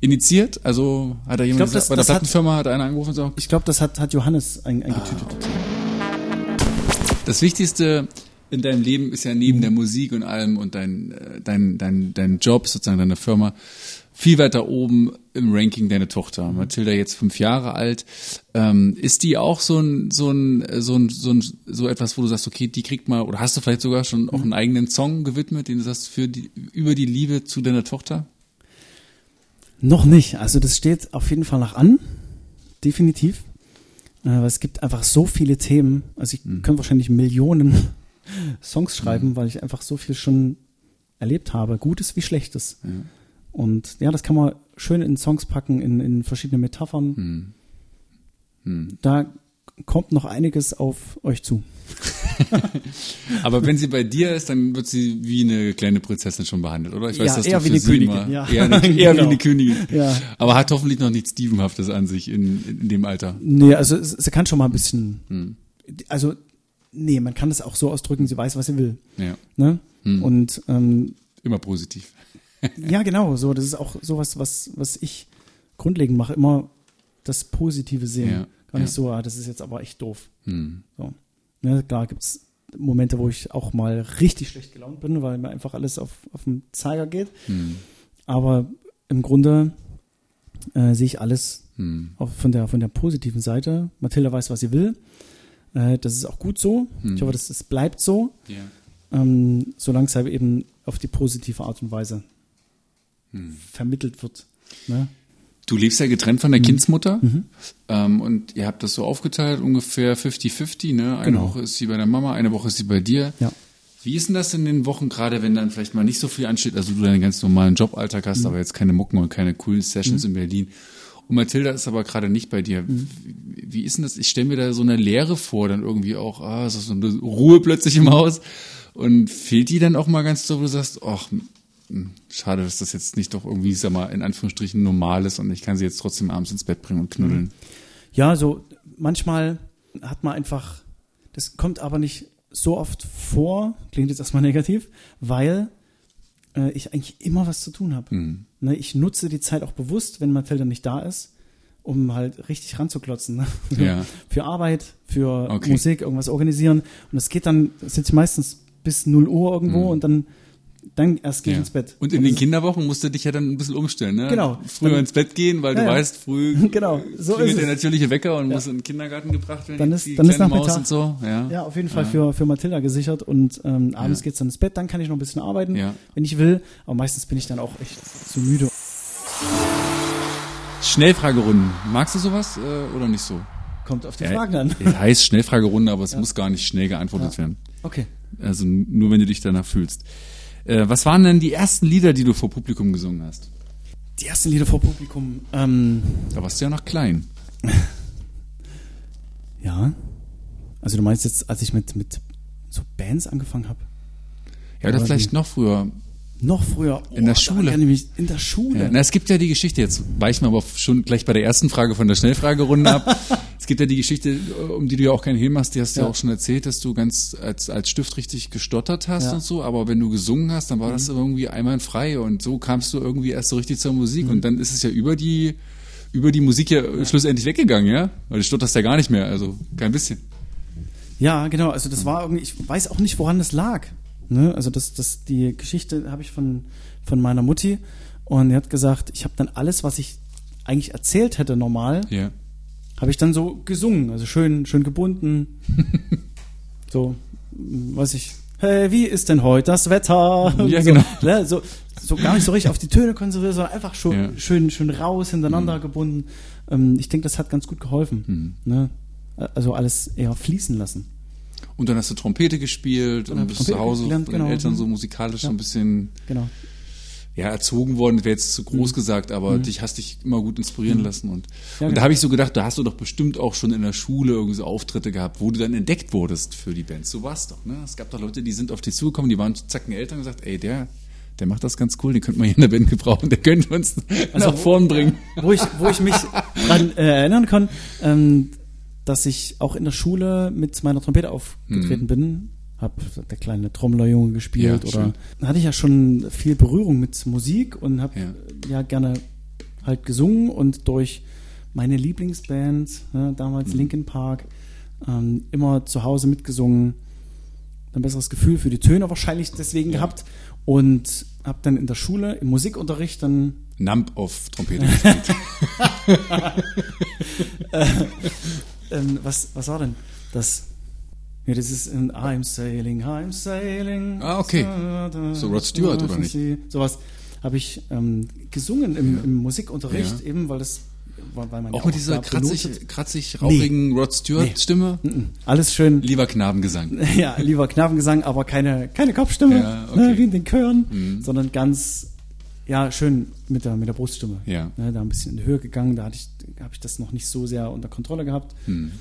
S2: initiiert? Also hat er jemand
S1: glaub,
S2: gesagt,
S1: das-
S2: bei der
S1: das hat-
S2: Plattenfirma hat einer angerufen und gesagt,
S1: Ich glaube, das hat, hat Johannes ein, eingetütet.
S2: Das Wichtigste in deinem Leben ist ja neben der Musik und allem und dein, äh, dein, dein, dein Job, sozusagen deine Firma, viel weiter oben im Ranking deine Tochter. Mathilda jetzt fünf Jahre alt. Ähm, ist die auch so ein, so ein, so ein, so ein, so etwas, wo du sagst, okay, die kriegt mal, oder hast du vielleicht sogar schon auch einen eigenen Song gewidmet, den du sagst, für die, über die Liebe zu deiner Tochter?
S1: Noch nicht. Also das steht auf jeden Fall noch an. Definitiv. Äh, weil es gibt einfach so viele Themen. Also ich könnte wahrscheinlich Millionen Songs schreiben, weil ich einfach so viel schon erlebt habe. Gutes wie Schlechtes. Und ja, das kann man schön in Songs packen, in, in verschiedene Metaphern. Da kommt noch einiges auf euch zu.
S2: Aber wenn sie bei dir ist, dann wird sie wie eine kleine Prinzessin schon behandelt, oder? Ich weiß,
S1: Ja,
S2: dass
S1: eher
S2: du
S1: wie eine
S2: sie
S1: Königin, ja.
S2: Eher, eine, eher wie
S1: Genau.
S2: eine Königin.
S1: Ja.
S2: Aber hat hoffentlich noch nichts Stevenhaftes an sich in, in, dem Alter.
S1: Nee, also sie kann schon mal ein bisschen,
S2: Hm.
S1: also nee, man kann es auch so ausdrücken, sie weiß, was sie will.
S2: Ja.
S1: Ne?
S2: Hm.
S1: Und ähm,
S2: Immer positiv.
S1: ja, genau, so, das ist auch sowas, was, was ich grundlegend mache, immer das Positive sehen.
S2: Ja,
S1: Gar nicht
S2: ja.
S1: so, ah, das ist jetzt aber echt doof.
S2: Hm.
S1: So. Ne, klar gibt's Momente, wo ich auch mal richtig schlecht gelaunt bin, weil mir einfach alles auf, auf den Zeiger geht.
S2: Hm.
S1: Aber im Grunde äh, sehe ich alles
S2: Hm.
S1: auch von der, von der positiven Seite. Mathilda weiß, was sie will. Äh, das ist auch gut so.
S2: Hm.
S1: Ich hoffe, dass es bleibt so,
S2: Ja.
S1: ähm, solange es halt eben auf die positive Art und Weise
S2: Hm.
S1: vermittelt wird. Ne?
S2: Du lebst ja getrennt von der
S1: Mhm.
S2: Kindsmutter ähm, und ihr habt das so aufgeteilt, ungefähr 50-50. Ne? Eine
S1: Genau.
S2: Woche ist sie bei der Mama, eine Woche ist sie bei dir.
S1: Ja.
S2: Wie ist denn das in den Wochen, gerade wenn dann vielleicht mal nicht so viel ansteht, also du deinen ganz normalen Joballtag
S1: Mhm.
S2: hast, aber jetzt keine Mucken und keine coolen Sessions in Berlin. Und Mathilda ist aber gerade nicht bei dir.
S1: Mhm.
S2: Wie, ist denn das? Ich stelle mir da so eine Leere vor, dann irgendwie auch, ah, ist so eine Ruhe plötzlich im Haus. Und fehlt die dann auch mal ganz so, wo du sagst, ach, schade, dass das jetzt nicht doch irgendwie, sag mal, in Anführungsstrichen normal ist und ich kann sie jetzt trotzdem abends ins Bett bringen und knuddeln.
S1: Ja, so manchmal hat man einfach, das kommt aber nicht so oft vor, klingt jetzt erstmal negativ, weil äh, ich eigentlich immer was zu tun habe.
S2: Mhm.
S1: Ne, ich nutze die Zeit auch bewusst, wenn Mathilda nicht da ist, um halt richtig ranzuklotzen. Ne?
S2: Ja.
S1: Für Arbeit, für
S2: Okay.
S1: Musik, irgendwas organisieren. Und das geht dann, das sitze ich meistens bis 0 Uhr irgendwo und dann, dann erst gehe ich.
S2: Ja.
S1: ins Bett.
S2: Und in den Kinderwochen musst du dich ja dann ein bisschen umstellen, ne?
S1: Genau.
S2: Früher
S1: Dann-
S2: ins Bett gehen, weil
S1: Ja,
S2: du
S1: ja.
S2: weißt, früh
S1: Genau, so ist
S2: der
S1: es.
S2: natürliche Wecker und muss in den Kindergarten gebracht werden.
S1: Dann ist-
S2: die
S1: dann ist
S2: kleine Maus
S1: Nachmittag.
S2: und so. Ja.
S1: Ja, auf jeden Fall für, für Mathilda gesichert und ähm, abends geht's dann ins Bett, dann kann ich noch ein bisschen arbeiten, wenn ich will. Aber meistens bin ich dann auch echt zu müde.
S2: Schnellfragerunden. Magst du sowas äh, oder nicht so?
S1: Kommt auf die Fragen an.
S2: Es heißt Schnellfragerunde, aber es muss gar nicht schnell geantwortet werden.
S1: Okay.
S2: Also nur wenn du dich danach fühlst. Äh, was waren denn die ersten Lieder, die du vor Publikum gesungen hast?
S1: Die ersten Lieder vor Publikum. Ähm,
S2: Da warst du ja noch klein.
S1: ja. Also du meinst jetzt, als ich mit, mit so Bands angefangen habe?
S2: Ja, oder vielleicht noch früher.
S1: Noch früher. Oh,
S2: In der
S1: da
S2: Schule.
S1: mich- in der Schule.
S2: Ja, na, es gibt ja die Geschichte, jetzt weichen wir aber schon gleich bei der ersten Frage von der Schnellfragerunde ab. es gibt ja die Geschichte, um die du ja auch keinen Hehl machst, die hast du ja
S1: Ja.
S2: auch schon erzählt, dass du ganz als, als Stift richtig gestottert hast
S1: Ja. Mhm.
S2: und so, aber wenn du gesungen hast, dann war das irgendwie einwandfrei und so kamst du irgendwie erst so richtig zur Musik
S1: Mhm.
S2: und dann ist es ja über die über die Musik ja schlussendlich weggegangen, ja? Weil du stotterst ja gar nicht mehr, also kein bisschen.
S1: Ja, genau. Also das war irgendwie, ich weiß auch nicht, woran das lag. Ne? Also das, das, die Geschichte habe ich von, von meiner Mutti und die hat gesagt, ich habe dann alles, was ich eigentlich erzählt hätte normal,
S2: Ja.
S1: habe ich dann so gesungen, also schön, schön gebunden. so, weiß ich, hey, wie ist denn heute das Wetter?
S2: Ja,
S1: so,
S2: genau.
S1: ne, so, so gar nicht so richtig auf die Töne konzentriert, sondern einfach schon
S2: Ja.
S1: schön, schön raus, hintereinander gebunden. Ähm, ich denke, das hat ganz gut geholfen. Ne? Also alles eher fließen lassen.
S2: Und dann hast du Trompete gespielt und
S1: hab
S2: bist
S1: Trompete
S2: zu Hause
S1: gelernt,
S2: von den
S1: genau.
S2: Eltern so musikalisch so ein bisschen
S1: Genau.
S2: ja, erzogen worden, wäre jetzt zu groß gesagt, aber dich hast dich immer gut inspirieren lassen. Und,
S1: Mhm. Ja,
S2: und
S1: genau.
S2: da habe ich so gedacht, da hast du doch bestimmt auch schon in der Schule irgendwie so Auftritte gehabt, wo du dann entdeckt wurdest für die Bands. So war's doch, ne? Es gab doch Leute, die sind auf dich zugekommen, die waren zacken Eltern und gesagt, ey, der, der macht das ganz cool, den könnte man hier in der Band gebrauchen, der könnte uns
S1: Also
S2: nach vorn bringen.
S1: wo ich, wo ich mich dran äh, erinnern kann, ähm, dass ich auch in der Schule mit meiner Trompete aufgetreten bin. Hab der kleine Trommlerjunge gespielt
S2: Ja,
S1: oder
S2: schön.
S1: hatte ich ja schon viel Berührung mit Musik und habe
S2: Ja.
S1: ja. ja gerne halt gesungen und durch meine Lieblingsband, ne, damals
S2: Mhm.
S1: Linkin Park, ähm, immer zu Hause mitgesungen ein besseres Gefühl für die Töne wahrscheinlich deswegen gehabt und habe dann in der Schule im Musikunterricht dann
S2: Nump auf Trompete gespielt.
S1: ähm, was was war denn das? Ja, das ist in I'm sailing, I'm sailing.
S2: Ah, okay. So Rod Stewart, oder nicht?
S1: Sowas habe ich ähm, gesungen im, im Musikunterricht,
S2: Ja.
S1: eben weil das weil man ja
S2: Auch mit dieser kratzig, kratzig rauchigen Rod Stewart-Stimme.
S1: Mhm. Alles schön
S2: Lieber Knabengesang.
S1: ja, lieber Knabengesang, aber keine, keine Kopfstimme,
S2: Ja, okay. Mhm.
S1: ne, wie in den Chören, sondern ganz, ja, schön mit der, mit der Bruststimme.
S2: Ja.
S1: Ne, da ein bisschen in die Höhe gegangen, da hatte ich, habe ich das noch nicht so sehr unter Kontrolle gehabt.
S2: Hm.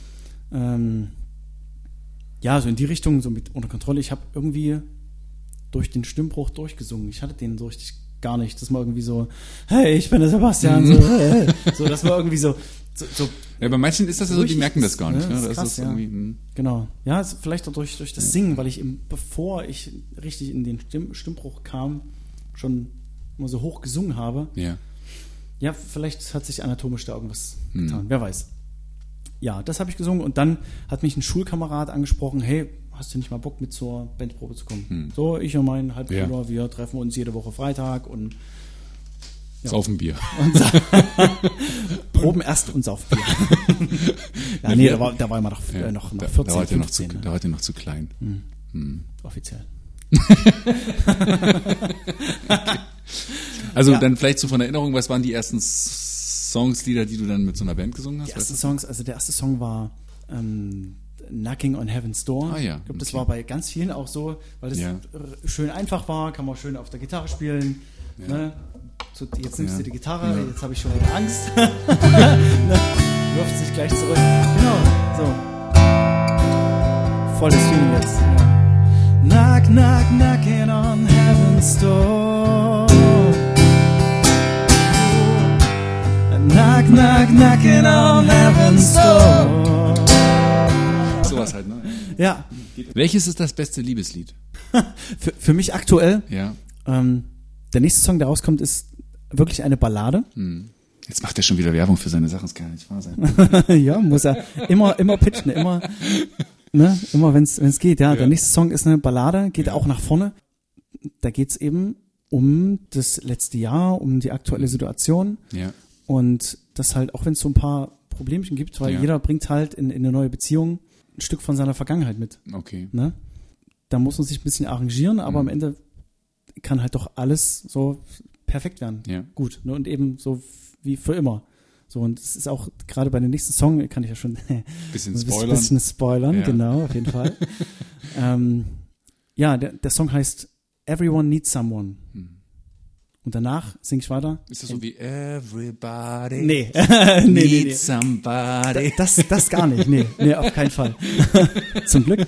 S1: Ähm, ja, so in die Richtung, so mit unter Kontrolle. Ich habe irgendwie durch den Stimmbruch durchgesungen. Ich hatte den so richtig gar nicht. Das war irgendwie so, hey, ich bin der Sebastian.
S2: Mhm.
S1: So, hey. so, das war irgendwie so, so, so
S2: Ja, bei manchen ist das ja so, die merken das gar nicht.
S1: ne,
S2: Ne?
S1: das ist
S2: Das
S1: krass,
S2: ist
S1: ja.
S2: hm.
S1: Genau. Ja, es- vielleicht auch durch, durch das Singen, weil ich eben, bevor ich richtig in den Stimm, Stimmbruch kam, schon immer so hoch gesungen habe.
S2: ja.
S1: Ja, vielleicht hat sich anatomisch da irgendwas
S2: Hm.
S1: getan. Wer weiß. Ja, das habe ich gesungen und dann hat mich ein Schulkamerad angesprochen, hey, hast du nicht mal Bock mit zur Bandprobe zu kommen? So, ich und mein Halbbruder.
S2: Ja.
S1: wir treffen uns jede Woche Freitag und
S2: Saufen Bier.
S1: proben erst uns auf Bier. ja, nee, da war, da war immer noch,
S2: Ja.
S1: äh, noch, noch
S2: da,
S1: 14,
S2: da war ihr noch zu,
S1: 15,
S2: da
S1: ne?
S2: war ihr noch zu klein.
S1: offiziell.
S2: Also
S1: Ja.
S2: dann vielleicht so von Erinnerung, was waren die ersten Songs, Lieder, die du dann mit so einer Band gesungen hast?
S1: Die ersten Songs, also der erste Song war ähm, Knocking on Heaven's Door.
S2: Ah, ja,
S1: Ich glaube, das
S2: okay.
S1: war bei ganz vielen auch so, weil das
S2: Ja.
S1: schön einfach war, kann man schön auf der Gitarre spielen. Ne? So, jetzt nimmst
S2: Ja.
S1: du die Gitarre, jetzt habe ich schon wieder Angst. ne? Wirft sich gleich zurück. Genau, so. Volles Feeling jetzt. Knock, knock, knocking on heaven's door. Knock, knock, knocking on heaven's door.
S2: Sowas halt, ne?
S1: Ja,
S2: Welches ist das beste Liebeslied?
S1: für, für mich aktuell,
S2: Ja.
S1: ähm, der nächste Song, der rauskommt, ist wirklich eine Ballade.
S2: Jetzt macht er schon wieder Werbung für seine Sachen, das kann ja nicht wahr sein.
S1: ja, muss er immer, immer pitchen, immer, ne, immer wenn es geht. Ja, der nächste Song ist eine Ballade, geht auch nach vorne. Da geht's eben um das letzte Jahr, um die aktuelle Situation
S2: ja.
S1: und das halt, auch wenn es so ein paar Problemchen gibt, weil
S2: Ja.
S1: jeder bringt halt in, in eine neue Beziehung ein Stück von seiner Vergangenheit mit.
S2: Okay.
S1: Ne? Da muss man sich ein bisschen arrangieren, aber
S2: Mhm.
S1: am Ende kann halt doch alles so perfekt werden.
S2: Ja.
S1: Gut. Ne? Und eben so wie für immer. So, und es ist auch gerade bei dem nächsten Song, kann ich ja schon
S2: Bisschen
S1: ein
S2: spoilern.
S1: bisschen spoilern,
S2: Ja.
S1: genau, auf jeden Fall. ähm, ja, der, der Song heißt Everyone Needs Someone.
S2: Hm.
S1: Und danach singe ich weiter.
S2: Ist das so wie Everybody
S1: Nee, nee, nee, nee.
S2: needs somebody?
S1: Das, das gar nicht. Nee, nee, auf keinen Fall. Zum Glück.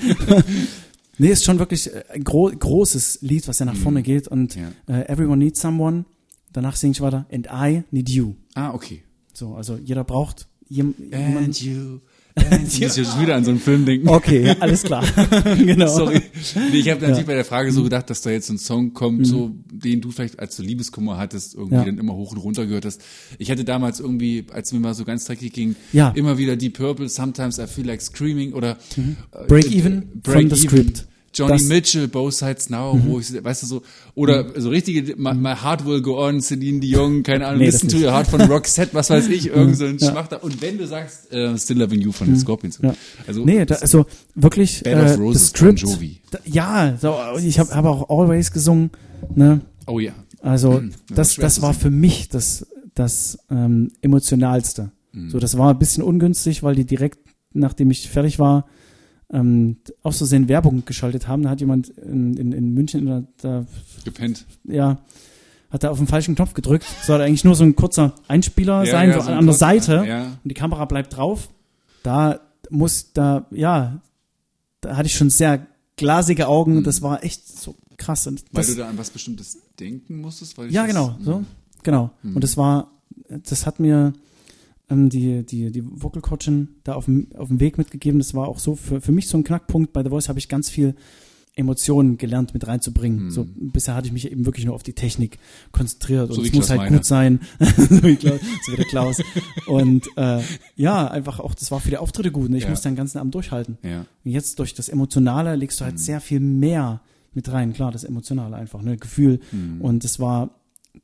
S1: nee, ist schon wirklich ein gro großes Lied, was ja nach vorne geht. Und
S2: Ja.
S1: äh, Everyone Needs Someone. Danach singe ich weiter. And I Need You.
S2: Ah, okay.
S1: So, also jeder braucht jem, jemanden.
S2: And you. And you. Ich muss jetzt wieder an so einen Film denken.
S1: Okay, ja, alles klar. genau.
S2: Sorry. Nee, ich habe natürlich bei der Frage so gedacht, dass da jetzt ein Song kommt, so den du vielleicht, als du Liebeskummer hattest, irgendwie
S1: Mhm. Ja.
S2: dann immer hoch und runter gehört hast. Ich hatte damals irgendwie, als mir mal so ganz dreckig ging,
S1: Ja.
S2: immer wieder die Purple, Sometimes I Feel Like Screaming oder äh,
S1: Break
S2: äh,
S1: Even
S2: Break
S1: from the
S2: Even,
S1: Script.
S2: Johnny
S1: Das- Mhm.
S2: Mitchell, Both Sides Now, wo ich, weißt du so, oder so richtige, my, my Heart Will Go On, Celine Dion, keine Ahnung,
S1: Nee,
S2: Listen
S1: das
S2: to. Your Heart von Roxette, was weiß ich, irgend so ein
S1: Ja.
S2: Schmachter. Und wenn du sagst, äh, Still Loving You von den Scorpions.
S1: Ja.
S2: Also,
S1: Nee, da, also wirklich
S2: of
S1: äh,
S2: Roses
S1: das Script.
S2: Bon Jovi.
S1: Da, ja, so, ich habe hab auch Always gesungen. Ne?
S2: oh ja.
S1: Also
S2: Das
S1: das, das
S2: zu
S1: war für mich das, das ähm, emotionalste.
S2: Mhm.
S1: So, das war ein bisschen ungünstig, weil die direkt, nachdem ich fertig war, ähm, aus Versehen Werbung geschaltet haben. Da hat jemand in, in, in München der, da,
S2: Gepennt.
S1: ja, hat da auf den falschen Knopf gedrückt. Soll eigentlich nur so ein kurzer Einspieler
S2: Ja,
S1: sein,
S2: ja,
S1: so
S2: so
S1: an, an der Seite.
S2: ja.
S1: Und die Kamera bleibt drauf. Da muss, da, ja, da hatte ich schon sehr glasige Augen. Das war echt so krass. Und
S2: Mhm. Weil
S1: das,
S2: du da an was Bestimmtes denken musstest? Weil
S1: ja,
S2: das,
S1: genau, so, genau.
S2: Mhm.
S1: Und das war, das hat mir ähm, die, die, die Vocal Coachin da auf dem, auf dem Weg mitgegeben. Das war auch so für, für mich so ein Knackpunkt. Bei The Voice habe ich ganz viel Emotionen gelernt mit reinzubringen. So bisher hatte ich mich eben wirklich nur auf die Technik konzentriert und
S2: So wie
S1: es muss halt
S2: Meine.
S1: gut sein. so, wie Klaus, so wie der Klaus. Und äh, ja, einfach auch, das war für die Auftritte gut. Ne? Ich
S2: Ja.
S1: musste den ganzen Abend durchhalten.
S2: Ja.
S1: Und jetzt durch das Emotionale legst du halt sehr viel mehr mit rein. Klar, das Emotionale einfach, ne, Gefühl. Und es war,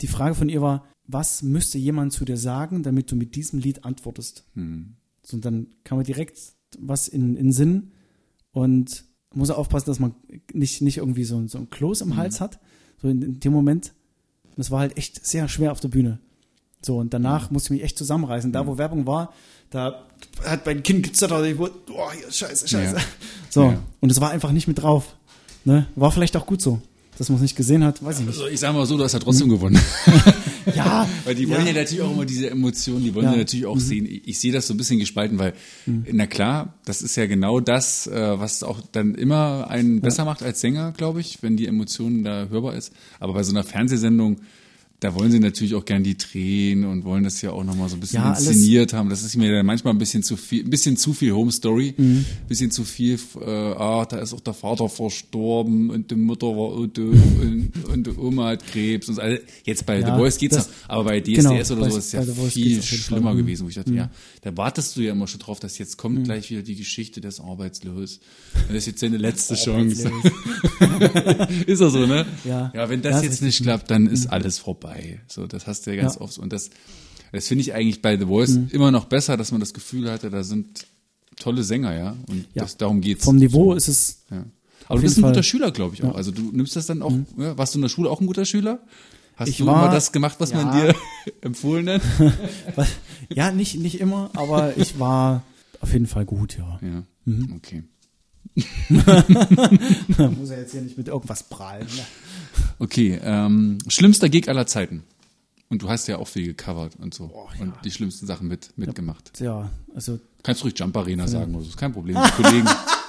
S1: die Frage von ihr war, was müsste jemand zu dir sagen, damit du mit diesem Lied antwortest? So, und dann kam mir direkt was in, in Sinn und muss aufpassen, dass man nicht, nicht irgendwie so, ein- so ein Kloß im Hals hat, so in, in dem Moment. Das war halt echt sehr schwer auf der Bühne. So, und danach musste ich mich echt zusammenreißen. Da, wo Werbung war, da hat mein Kind gezittert. Ich wurde, oh, hier, scheiße, scheiße.
S2: Ja.
S1: So,
S2: Ja.
S1: und es war einfach nicht mit drauf. Ne? War vielleicht auch gut so. Dass man es nicht gesehen hat, weiß ich nicht.
S2: Also ich sag mal so, du hast ja trotzdem gewonnen.
S1: Ja,
S2: Weil die wollen ja, natürlich auch immer diese Emotionen, die wollen ja,
S1: Ja.
S2: natürlich auch sehen. Ich, ich sehe das so ein bisschen gespalten, weil, na klar, das ist ja genau das, äh, was auch dann immer einen besser macht als Sänger, glaube ich, wenn die Emotionen da hörbar ist. Aber bei so einer Fernsehsendung, da wollen sie natürlich auch gern die Tränen und wollen das ja auch nochmal so ein bisschen
S1: Ja, alles-
S2: inszeniert haben. Das ist mir dann manchmal ein bisschen zu viel, ein bisschen zu viel Home Story, ein
S1: Mhm.
S2: bisschen zu viel, äh, ah, da ist auch der Vater verstorben und die Mutter war doof und, und die Oma hat Krebs und so. Also jetzt bei
S1: Ja,
S2: The Voice geht's
S1: das-
S2: noch, aber bei DSDS
S1: genau,
S2: oder
S1: bei-
S2: so ist es ja viel schlimmer.
S1: Mhm.
S2: gewesen, wo ich dachte, ja, da wartest du ja immer schon drauf, dass jetzt kommt gleich wieder die Geschichte des Arbeitslos. Das ist jetzt seine letzte Chance. ist er so, ne?
S1: Ja.
S2: Ja, wenn das
S1: ist
S2: jetzt nicht klappt, dann ist alles vorbei. So, das hast du ja ganz
S1: Ja.
S2: oft. Und das, das finde ich eigentlich bei The Voice immer noch besser, dass man das Gefühl hatte, da sind tolle Sänger, ja. Und
S1: Ja.
S2: das, darum geht's.
S1: vom Niveau
S2: so.
S1: ist es
S2: Ja. Aber du bist ein guter
S1: Fall.
S2: Schüler, glaube ich auch. Also du nimmst das dann auch, ja, warst du in der Schule auch ein guter Schüler? Hast
S1: Ich
S2: du
S1: war-
S2: immer das gemacht, was man
S1: ja.
S2: dir empfohlen hat?
S1: Ja, nicht, nicht immer, aber ich war auf jeden Fall gut, ja.
S2: Ja,
S1: Mhm.
S2: okay.
S1: Muss er jetzt hier nicht mit irgendwas prahlen. Ne?
S2: Okay, ähm, schlimmster Gig aller Zeiten. Und du hast ja auch viel gecovert und so. Und die schlimmsten Sachen mit, mitgemacht.
S1: Ja, also
S2: Kannst ruhig Jump Arena sagen, oder so. ist kein Problem. Kollegen.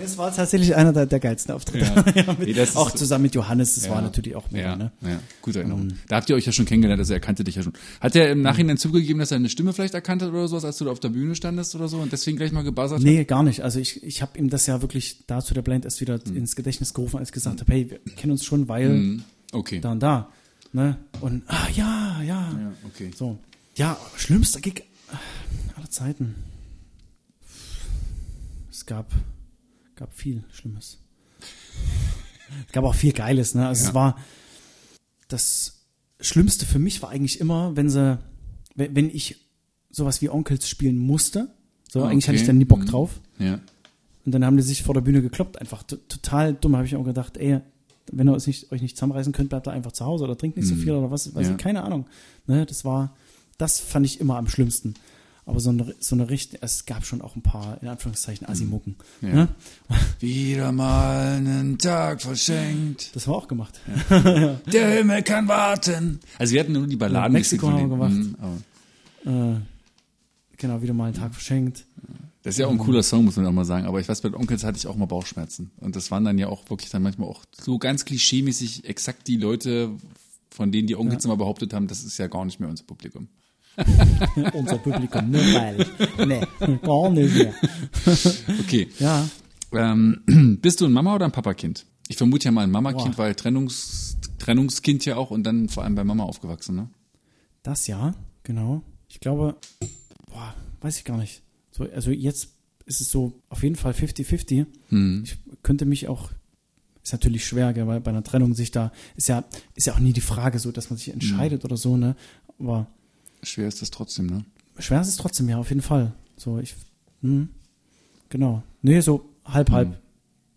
S1: es war tatsächlich einer der, der geilsten Auftritte.
S2: Ja. Nee,
S1: auch zusammen mit Johannes, das war natürlich auch mega,
S2: Ja,
S1: ne?
S2: ja, gute Erinnerung. Da habt ihr euch ja schon kennengelernt, also er kannte dich ja schon. Hat er im Nachhinein zugegeben, dass er eine Stimme vielleicht erkannt hat oder sowas, als du da auf der Bühne standest oder so und deswegen gleich mal gebuzzert hat?
S1: Nee, gar nicht. Also ich, ich habe ihm das ja wirklich da zu der Blind erst wieder
S2: Hm.
S1: ins Gedächtnis gerufen, als ich gesagt habe, hey, wir kennen uns schon, weil
S2: Okay.
S1: da und da. Ne? Und ah ja, ja.
S2: Ja, okay.
S1: So. Ja, schlimmster Gig aller Zeiten. Es gab, gab viel Schlimmes. Es gab auch viel Geiles, ne? Also
S2: Ja.
S1: es war das Schlimmste für mich war eigentlich immer, wenn sie, wenn, ich sowas wie Onkels spielen musste. So,
S2: Ah,
S1: eigentlich hatte ich dann nie Bock
S2: Mhm.
S1: drauf.
S2: Ja.
S1: Und dann haben die sich vor der Bühne gekloppt, einfach total dumm. Habe ich auch gedacht, ey, wenn ihr euch nicht, euch nicht zusammenreißen könnt, bleibt da einfach zu Hause oder trinkt nicht so viel oder was, weiß
S2: Mhm. Ja.
S1: ich, keine Ahnung. Ne, das war, das fand ich immer am schlimmsten. Aber so eine, so eine Richt es gab schon auch ein paar, in Anführungszeichen, Asimucken.
S2: Mhm. Ja.
S1: Ne?
S2: Wieder mal einen Tag verschenkt.
S1: Das haben wir auch gemacht.
S2: Der Himmel kann warten. Also wir hatten nur die Balladen.
S1: Ja, Mexiko haben wir gemacht.
S2: Mhm,
S1: Äh, genau, wieder mal einen Tag verschenkt.
S2: Das ist ja auch ein cooler Song, muss man auch mal sagen. Aber ich weiß, bei den Onkels hatte ich auch mal Bauchschmerzen. Und das waren dann ja auch wirklich dann manchmal auch so ganz klischeemäßig exakt die Leute, von denen die Onkels immer behauptet haben, das ist ja gar nicht mehr unser Publikum.
S1: Unser Publikum, ne, freilich. Nee, gar nicht mehr.
S2: Okay.
S1: Ja,
S2: Ähm, bist du ein Mama oder ein Papakind? Ich vermute ja mal ein Mamakind, weil Trennungs, Trennungskind ja auch und dann vor allem bei Mama aufgewachsen, ne?
S1: Das ja, genau. Ich glaube, boah, weiß ich gar nicht. So, also jetzt ist es so auf jeden Fall 50-50.
S2: Hm.
S1: Ich könnte mich auch, ist natürlich schwer, gell, weil bei einer Trennung sich da, ist ja, ist ja auch nie die Frage so, dass man sich entscheidet oder so, ne? Aber
S2: Schwer ist das trotzdem, ne?
S1: schwer ist es trotzdem, ja, auf jeden Fall. So, ich, hm, genau. Nee, so halb, halb.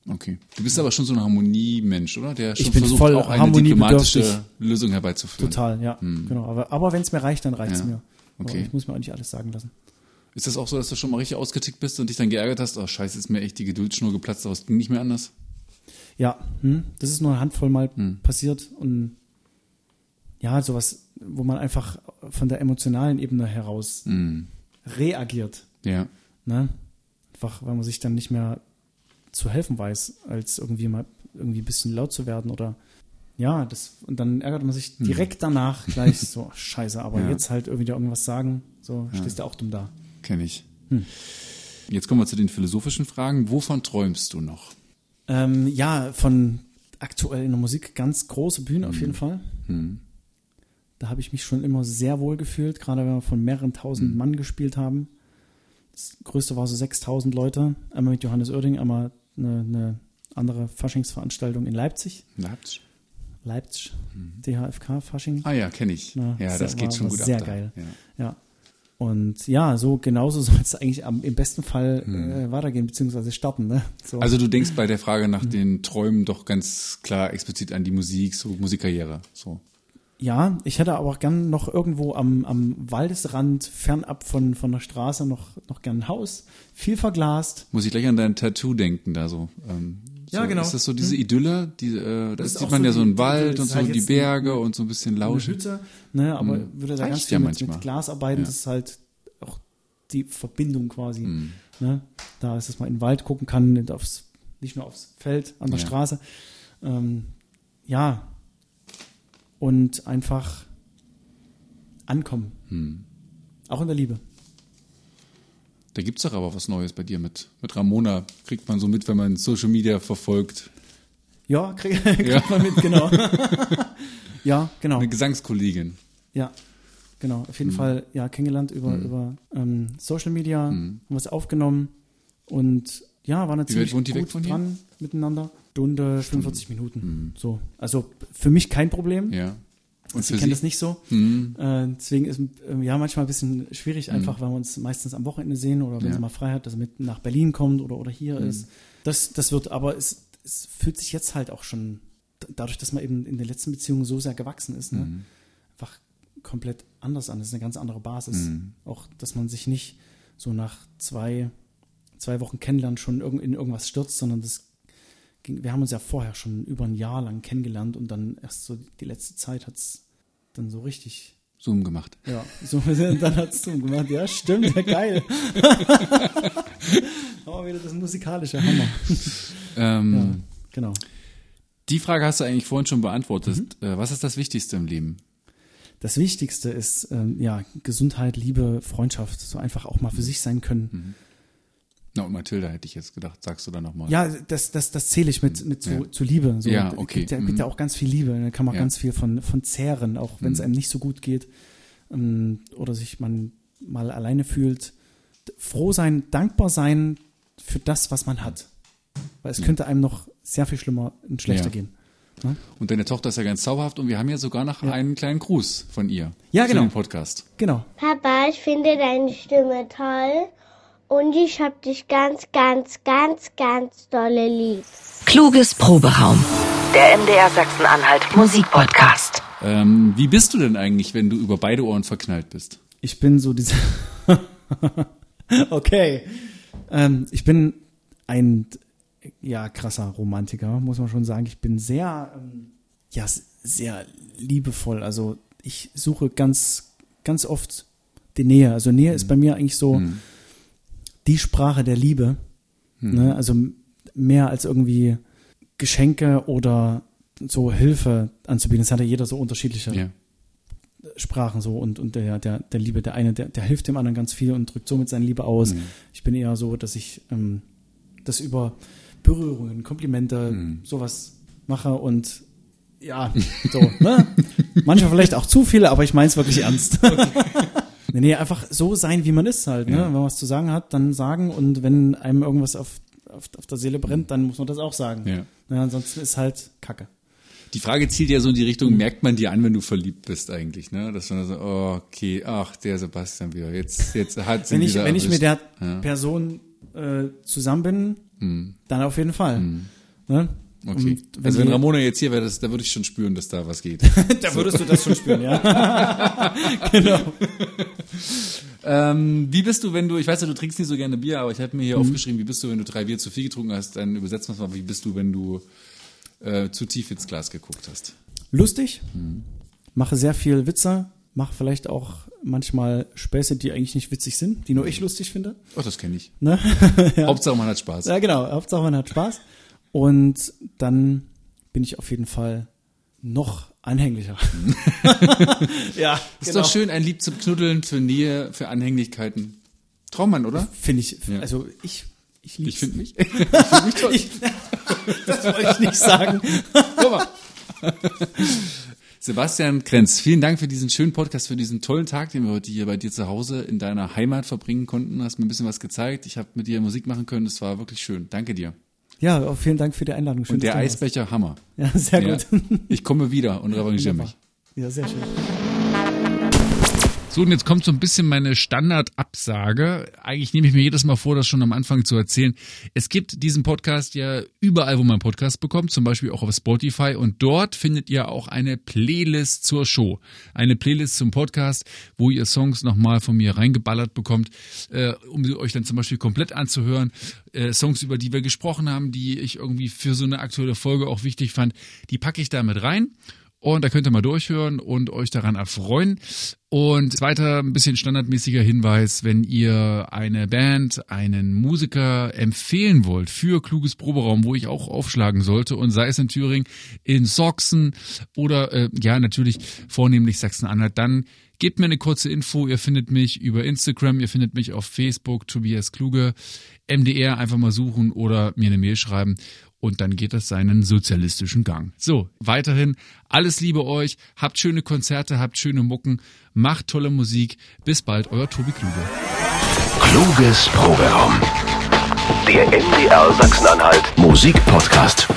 S2: Okay. Du bist aber schon so ein Harmoniemensch, oder? Der schon
S1: bin
S2: versucht,
S1: voll
S2: auch eine diplomatische Lösung herbeizuführen.
S1: Total, ja, genau. Aber, aber wenn es mir reicht, dann reicht es
S2: Hm. Ja,
S1: mir. Aber
S2: okay.
S1: ich muss mir auch nicht alles sagen lassen.
S2: Ist das auch so, dass du schon mal richtig ausgetickt bist und dich dann geärgert hast? Oh, scheiße, ist mir echt die Geduldsschnur geplatzt, aber es ging nicht mehr anders?
S1: Ja, hm, das ist nur eine Handvoll mal
S2: Hm.
S1: passiert und ja, sowas, wo man einfach von der emotionalen Ebene heraus
S2: Hm.
S1: reagiert,
S2: Ja.
S1: ne? Einfach, weil man sich dann nicht mehr zu helfen weiß, als irgendwie mal irgendwie ein bisschen laut zu werden oder ja, das und dann ärgert man sich direkt danach gleich so, scheiße, aber
S2: Hm. Ja.
S1: jetzt halt irgendwie irgendwas sagen, so stehst du auch dumm da.
S2: Kenn ich.
S1: Hm.
S2: Jetzt kommen wir zu den philosophischen Fragen. Wovon träumst du noch?
S1: Ähm, ja, von aktuell in der Musik ganz große Bühne
S2: Mhm.
S1: auf jeden Fall. Da habe ich mich schon immer sehr wohl gefühlt, gerade wenn wir von mehreren tausend
S2: Mhm.
S1: Mann gespielt haben. Das größte war so 6000 Leute, einmal mit Johannes Oerding, einmal eine, eine andere Faschingsveranstaltung in Leipzig.
S2: Leipzig.
S1: Leipzig, DHFK Fasching.
S2: Ah ja, kenne ich.
S1: Ja,
S2: ja,
S1: sehr-
S2: das geht
S1: war-
S2: schon
S1: war
S2: gut
S1: sehr
S2: ab. da.
S1: geil.
S2: Ja.
S1: Ja. Und ja, so genauso soll es eigentlich am, im besten Fall äh, weitergehen, beziehungsweise starten. Ne? So.
S2: Also du denkst bei der Frage nach den Träumen doch ganz klar explizit an die Musik, so Musikkarriere. So.
S1: Ja, ich hätte aber auch gern noch irgendwo am, am Waldesrand, fernab von, von der Straße, noch, noch gern ein Haus, viel verglast.
S2: Muss ich gleich an dein Tattoo denken da so. Ähm,
S1: Ja,
S2: so,
S1: genau.
S2: Ist das so diese Idylle? Die, äh, da sieht man
S1: so
S2: ja so einen
S1: die
S2: Wald und so
S1: halt
S2: die Berge und so ein bisschen
S1: Eine
S2: Lauschen.
S1: Hütte, ne, aber würde da
S2: Reicht
S1: ganz
S2: ja
S1: viel mit,
S2: manchmal.
S1: mit Glas arbeiten,
S2: Ja.
S1: das ist halt auch die Verbindung quasi.
S2: Hm.
S1: Ne? Da ist, dass man in den Wald gucken kann, nicht, aufs, nicht nur aufs Feld, an der
S2: Ja.
S1: Straße. Ähm, ja, und einfach ankommen.
S2: Hm.
S1: Auch in der Liebe.
S2: Da gibt's doch aber was Neues bei dir mit, mit Ramona. Kriegt man so mit, wenn man Social Media verfolgt.
S1: Ja, krieg, kriegt
S2: Ja.
S1: man mit, genau. ja, genau.
S2: Eine Gesangskollegin.
S1: Ja, genau. Auf jeden Fall ja kennengelernt über, über ähm, Social Media,
S2: Mhm.
S1: haben was aufgenommen und ja, war
S2: weg
S1: gut
S2: von hier?
S1: dran miteinander. Stunde, 45 Minuten. So. Also für mich kein Problem.
S2: Mhm. Ja. Und
S1: Sie
S2: für
S1: kennen
S2: sie?
S1: das nicht so.
S2: Mhm.
S1: Äh, deswegen ist ähm, ja manchmal ein bisschen schwierig, einfach weil wir uns meistens am Wochenende sehen oder wenn
S2: Ja.
S1: sie mal frei hat, dass er mit nach Berlin kommt oder, oder hier
S2: Mhm.
S1: ist. Das, das wird, aber es, es fühlt sich jetzt halt auch schon, dadurch, dass man eben in den letzten Beziehungen so sehr gewachsen ist, ne,
S2: Mhm.
S1: einfach komplett anders an. Das ist eine ganz andere Basis.
S2: Mhm.
S1: Auch, dass man sich nicht so nach zwei, zwei Wochen kennenlernen schon in irgendwas stürzt, sondern das ging, wir haben uns ja vorher schon über ein Jahr lang kennengelernt und dann erst so die letzte Zeit hat's dann so richtig
S2: Zoom gemacht.
S1: ja, so, dann hat's Zoom gemacht. Ja, stimmt, ja, geil. Aber wieder das musikalische Hammer.
S2: Ähm,
S1: Ja, genau.
S2: Die Frage hast du eigentlich vorhin schon beantwortet.
S1: Mhm.
S2: Äh, was ist das Wichtigste im Leben?
S1: Das Wichtigste ist, ähm, ja, Gesundheit, Liebe, Freundschaft, so einfach auch mal für sich sein können.
S2: Na, und Mathilda hätte ich jetzt gedacht, sagst du dann nochmal.
S1: Ja, das, das, das zähle ich mit, mit zu,
S2: Ja.
S1: zu Liebe. So,
S2: Ja, okay.
S1: Gibt ja, gibt ja
S2: Mhm.
S1: auch ganz viel Liebe. Da kann man
S2: Ja.
S1: ganz viel von, von zehren, auch wenn es
S2: Mhm.
S1: einem nicht so gut geht ähm, oder sich man mal alleine fühlt. Froh sein, dankbar sein für das, was man hat. Weil es könnte einem noch sehr viel schlimmer und schlechter
S2: Ja.
S1: gehen.
S2: Und deine Tochter ist ja ganz zauberhaft und wir haben ja sogar noch einen kleinen Gruß von ihr.
S1: Ja,
S2: für
S1: genau.
S2: den Podcast.
S1: Genau.
S10: Papa, ich finde deine Stimme toll und ich hab dich ganz, ganz, ganz, ganz dolle lieb.
S11: Kluges Proberaum. Der MDR Sachsen-Anhalt Musikpodcast.
S2: Ähm, wie bist du denn eigentlich, wenn du über beide Ohren verknallt bist?
S1: Ich bin so diese. okay. Ähm, ich bin ein ja krasser Romantiker, muss man schon sagen. Ich bin sehr ähm, ja sehr liebevoll. Also ich suche ganz ganz oft die Nähe. Also Nähe ist bei mir eigentlich so die Sprache der Liebe. Ne? Also mehr als irgendwie Geschenke oder so Hilfe anzubieten. Das hat ja jeder so unterschiedliche
S2: Ja.
S1: Sprachen so und, und der, der, der Liebe, der eine, der, der hilft dem anderen ganz viel und drückt somit seine Liebe aus.
S2: Mhm.
S1: Ich bin eher so, dass ich ähm, das über Berührungen, Komplimente,
S2: Mhm.
S1: sowas mache und ja, so, ne? Manchmal vielleicht auch zu viele, aber ich meine es wirklich ernst. Nee, nee, einfach so sein, wie man ist halt, ne?
S2: Ja.
S1: Wenn man was zu sagen hat, dann sagen und wenn einem irgendwas auf, auf, auf der Seele brennt, dann muss man das auch sagen.
S2: Ja.
S1: Ne, ansonsten ist halt Kacke.
S2: Die Frage zielt ja so in die Richtung,
S1: Mhm.
S2: merkt man dir an, wenn du verliebt bist eigentlich, ne? Dass man so, oh, okay, ach, der Sebastian wieder, jetzt, jetzt hat sie
S1: wenn ich, wenn ich mit der.
S2: Ja.
S1: Person äh, zusammen bin,
S2: Hm,
S1: dann auf jeden Fall. Ne?
S2: Okay.
S1: Wenn
S2: also wenn Ramona jetzt hier wäre, das, da würde ich schon spüren, dass da was geht.
S1: da würdest du das schon spüren, ja. genau.
S2: ähm, wie bist du, wenn du, ich weiß ja, du trinkst nicht so gerne Bier, aber ich habe mir
S1: Mhm.
S2: hier aufgeschrieben, wie bist du, wenn du drei Bier zu viel getrunken hast, dann übersetzen wir es mal, wie bist du, wenn du äh, zu tief ins Glas geguckt hast.
S1: Lustig, mache sehr viel Witze, mache vielleicht auch manchmal Späße, die eigentlich nicht witzig sind, die nur ich lustig finde.
S2: Oh, das kenne ich.
S1: Ne?
S2: Hauptsache man hat Spaß.
S1: Ja, genau. Hauptsache man hat Spaß. Und dann bin ich auf jeden Fall noch anhänglicher. ja,
S2: Ist
S1: genau.
S2: doch schön, ein Lieb zum Knuddeln, für Nähe, für Anhänglichkeiten. Traummann, oder?
S1: Finde ich,
S2: Ja.
S1: also ich, Ich lieb's.
S2: Ich finde mich, ich find mich toll.
S1: Ich, das wollte ich nicht sagen.
S2: Guck mal. Sebastian Krenz, vielen Dank für diesen schönen Podcast, für diesen tollen Tag, den wir heute hier bei dir zu Hause in deiner Heimat verbringen konnten. Hast mir ein bisschen was gezeigt. Ich habe mit dir Musik machen können. Das war wirklich schön. Danke dir.
S1: Ja, vielen Dank für die Einladung. Schön,
S2: Und der. Eisbecher, Hammer.
S1: Ja, sehr
S2: Ja.
S1: gut.
S2: Ich komme wieder und revanchiere mich.
S1: Ja, sehr schön.
S2: So, und jetzt kommt so ein bisschen meine Standardabsage. Eigentlich nehme ich mir jedes Mal vor, das schon am Anfang zu erzählen. Es gibt diesen Podcast ja überall, wo man Podcast bekommt, zum Beispiel auch auf Spotify. Und dort findet ihr auch eine Playlist zur Show. Eine Playlist zum Podcast, wo ihr Songs nochmal von mir reingeballert bekommt, äh, um sie euch dann zum Beispiel komplett anzuhören. Äh, Songs, über die wir gesprochen haben, die ich irgendwie für so eine aktuelle Folge auch wichtig fand, die packe ich da mit rein. Und da könnt ihr mal durchhören und euch daran erfreuen. Und zweiter, ein bisschen standardmäßiger Hinweis, wenn ihr eine Band, einen Musiker empfehlen wollt für kluges Proberaum, wo ich auch aufschlagen sollte und sei es in Thüringen, in Sachsen oder äh, ja natürlich vornehmlich Sachsen-Anhalt, dann gebt mir eine kurze Info. Ihr findet mich über Instagram, ihr findet mich auf Facebook, Tobias Kluge, MDR einfach mal suchen oder mir eine Mail schreiben und dann geht das seinen sozialistischen Gang. So, weiterhin alles Liebe euch, habt schöne Konzerte, habt schöne Mucken, macht tolle Musik. Bis bald, euer Tobi Kluge.
S3: Kluges Proberaum. Der MDR Sachsen-Anhalt Musikpodcast.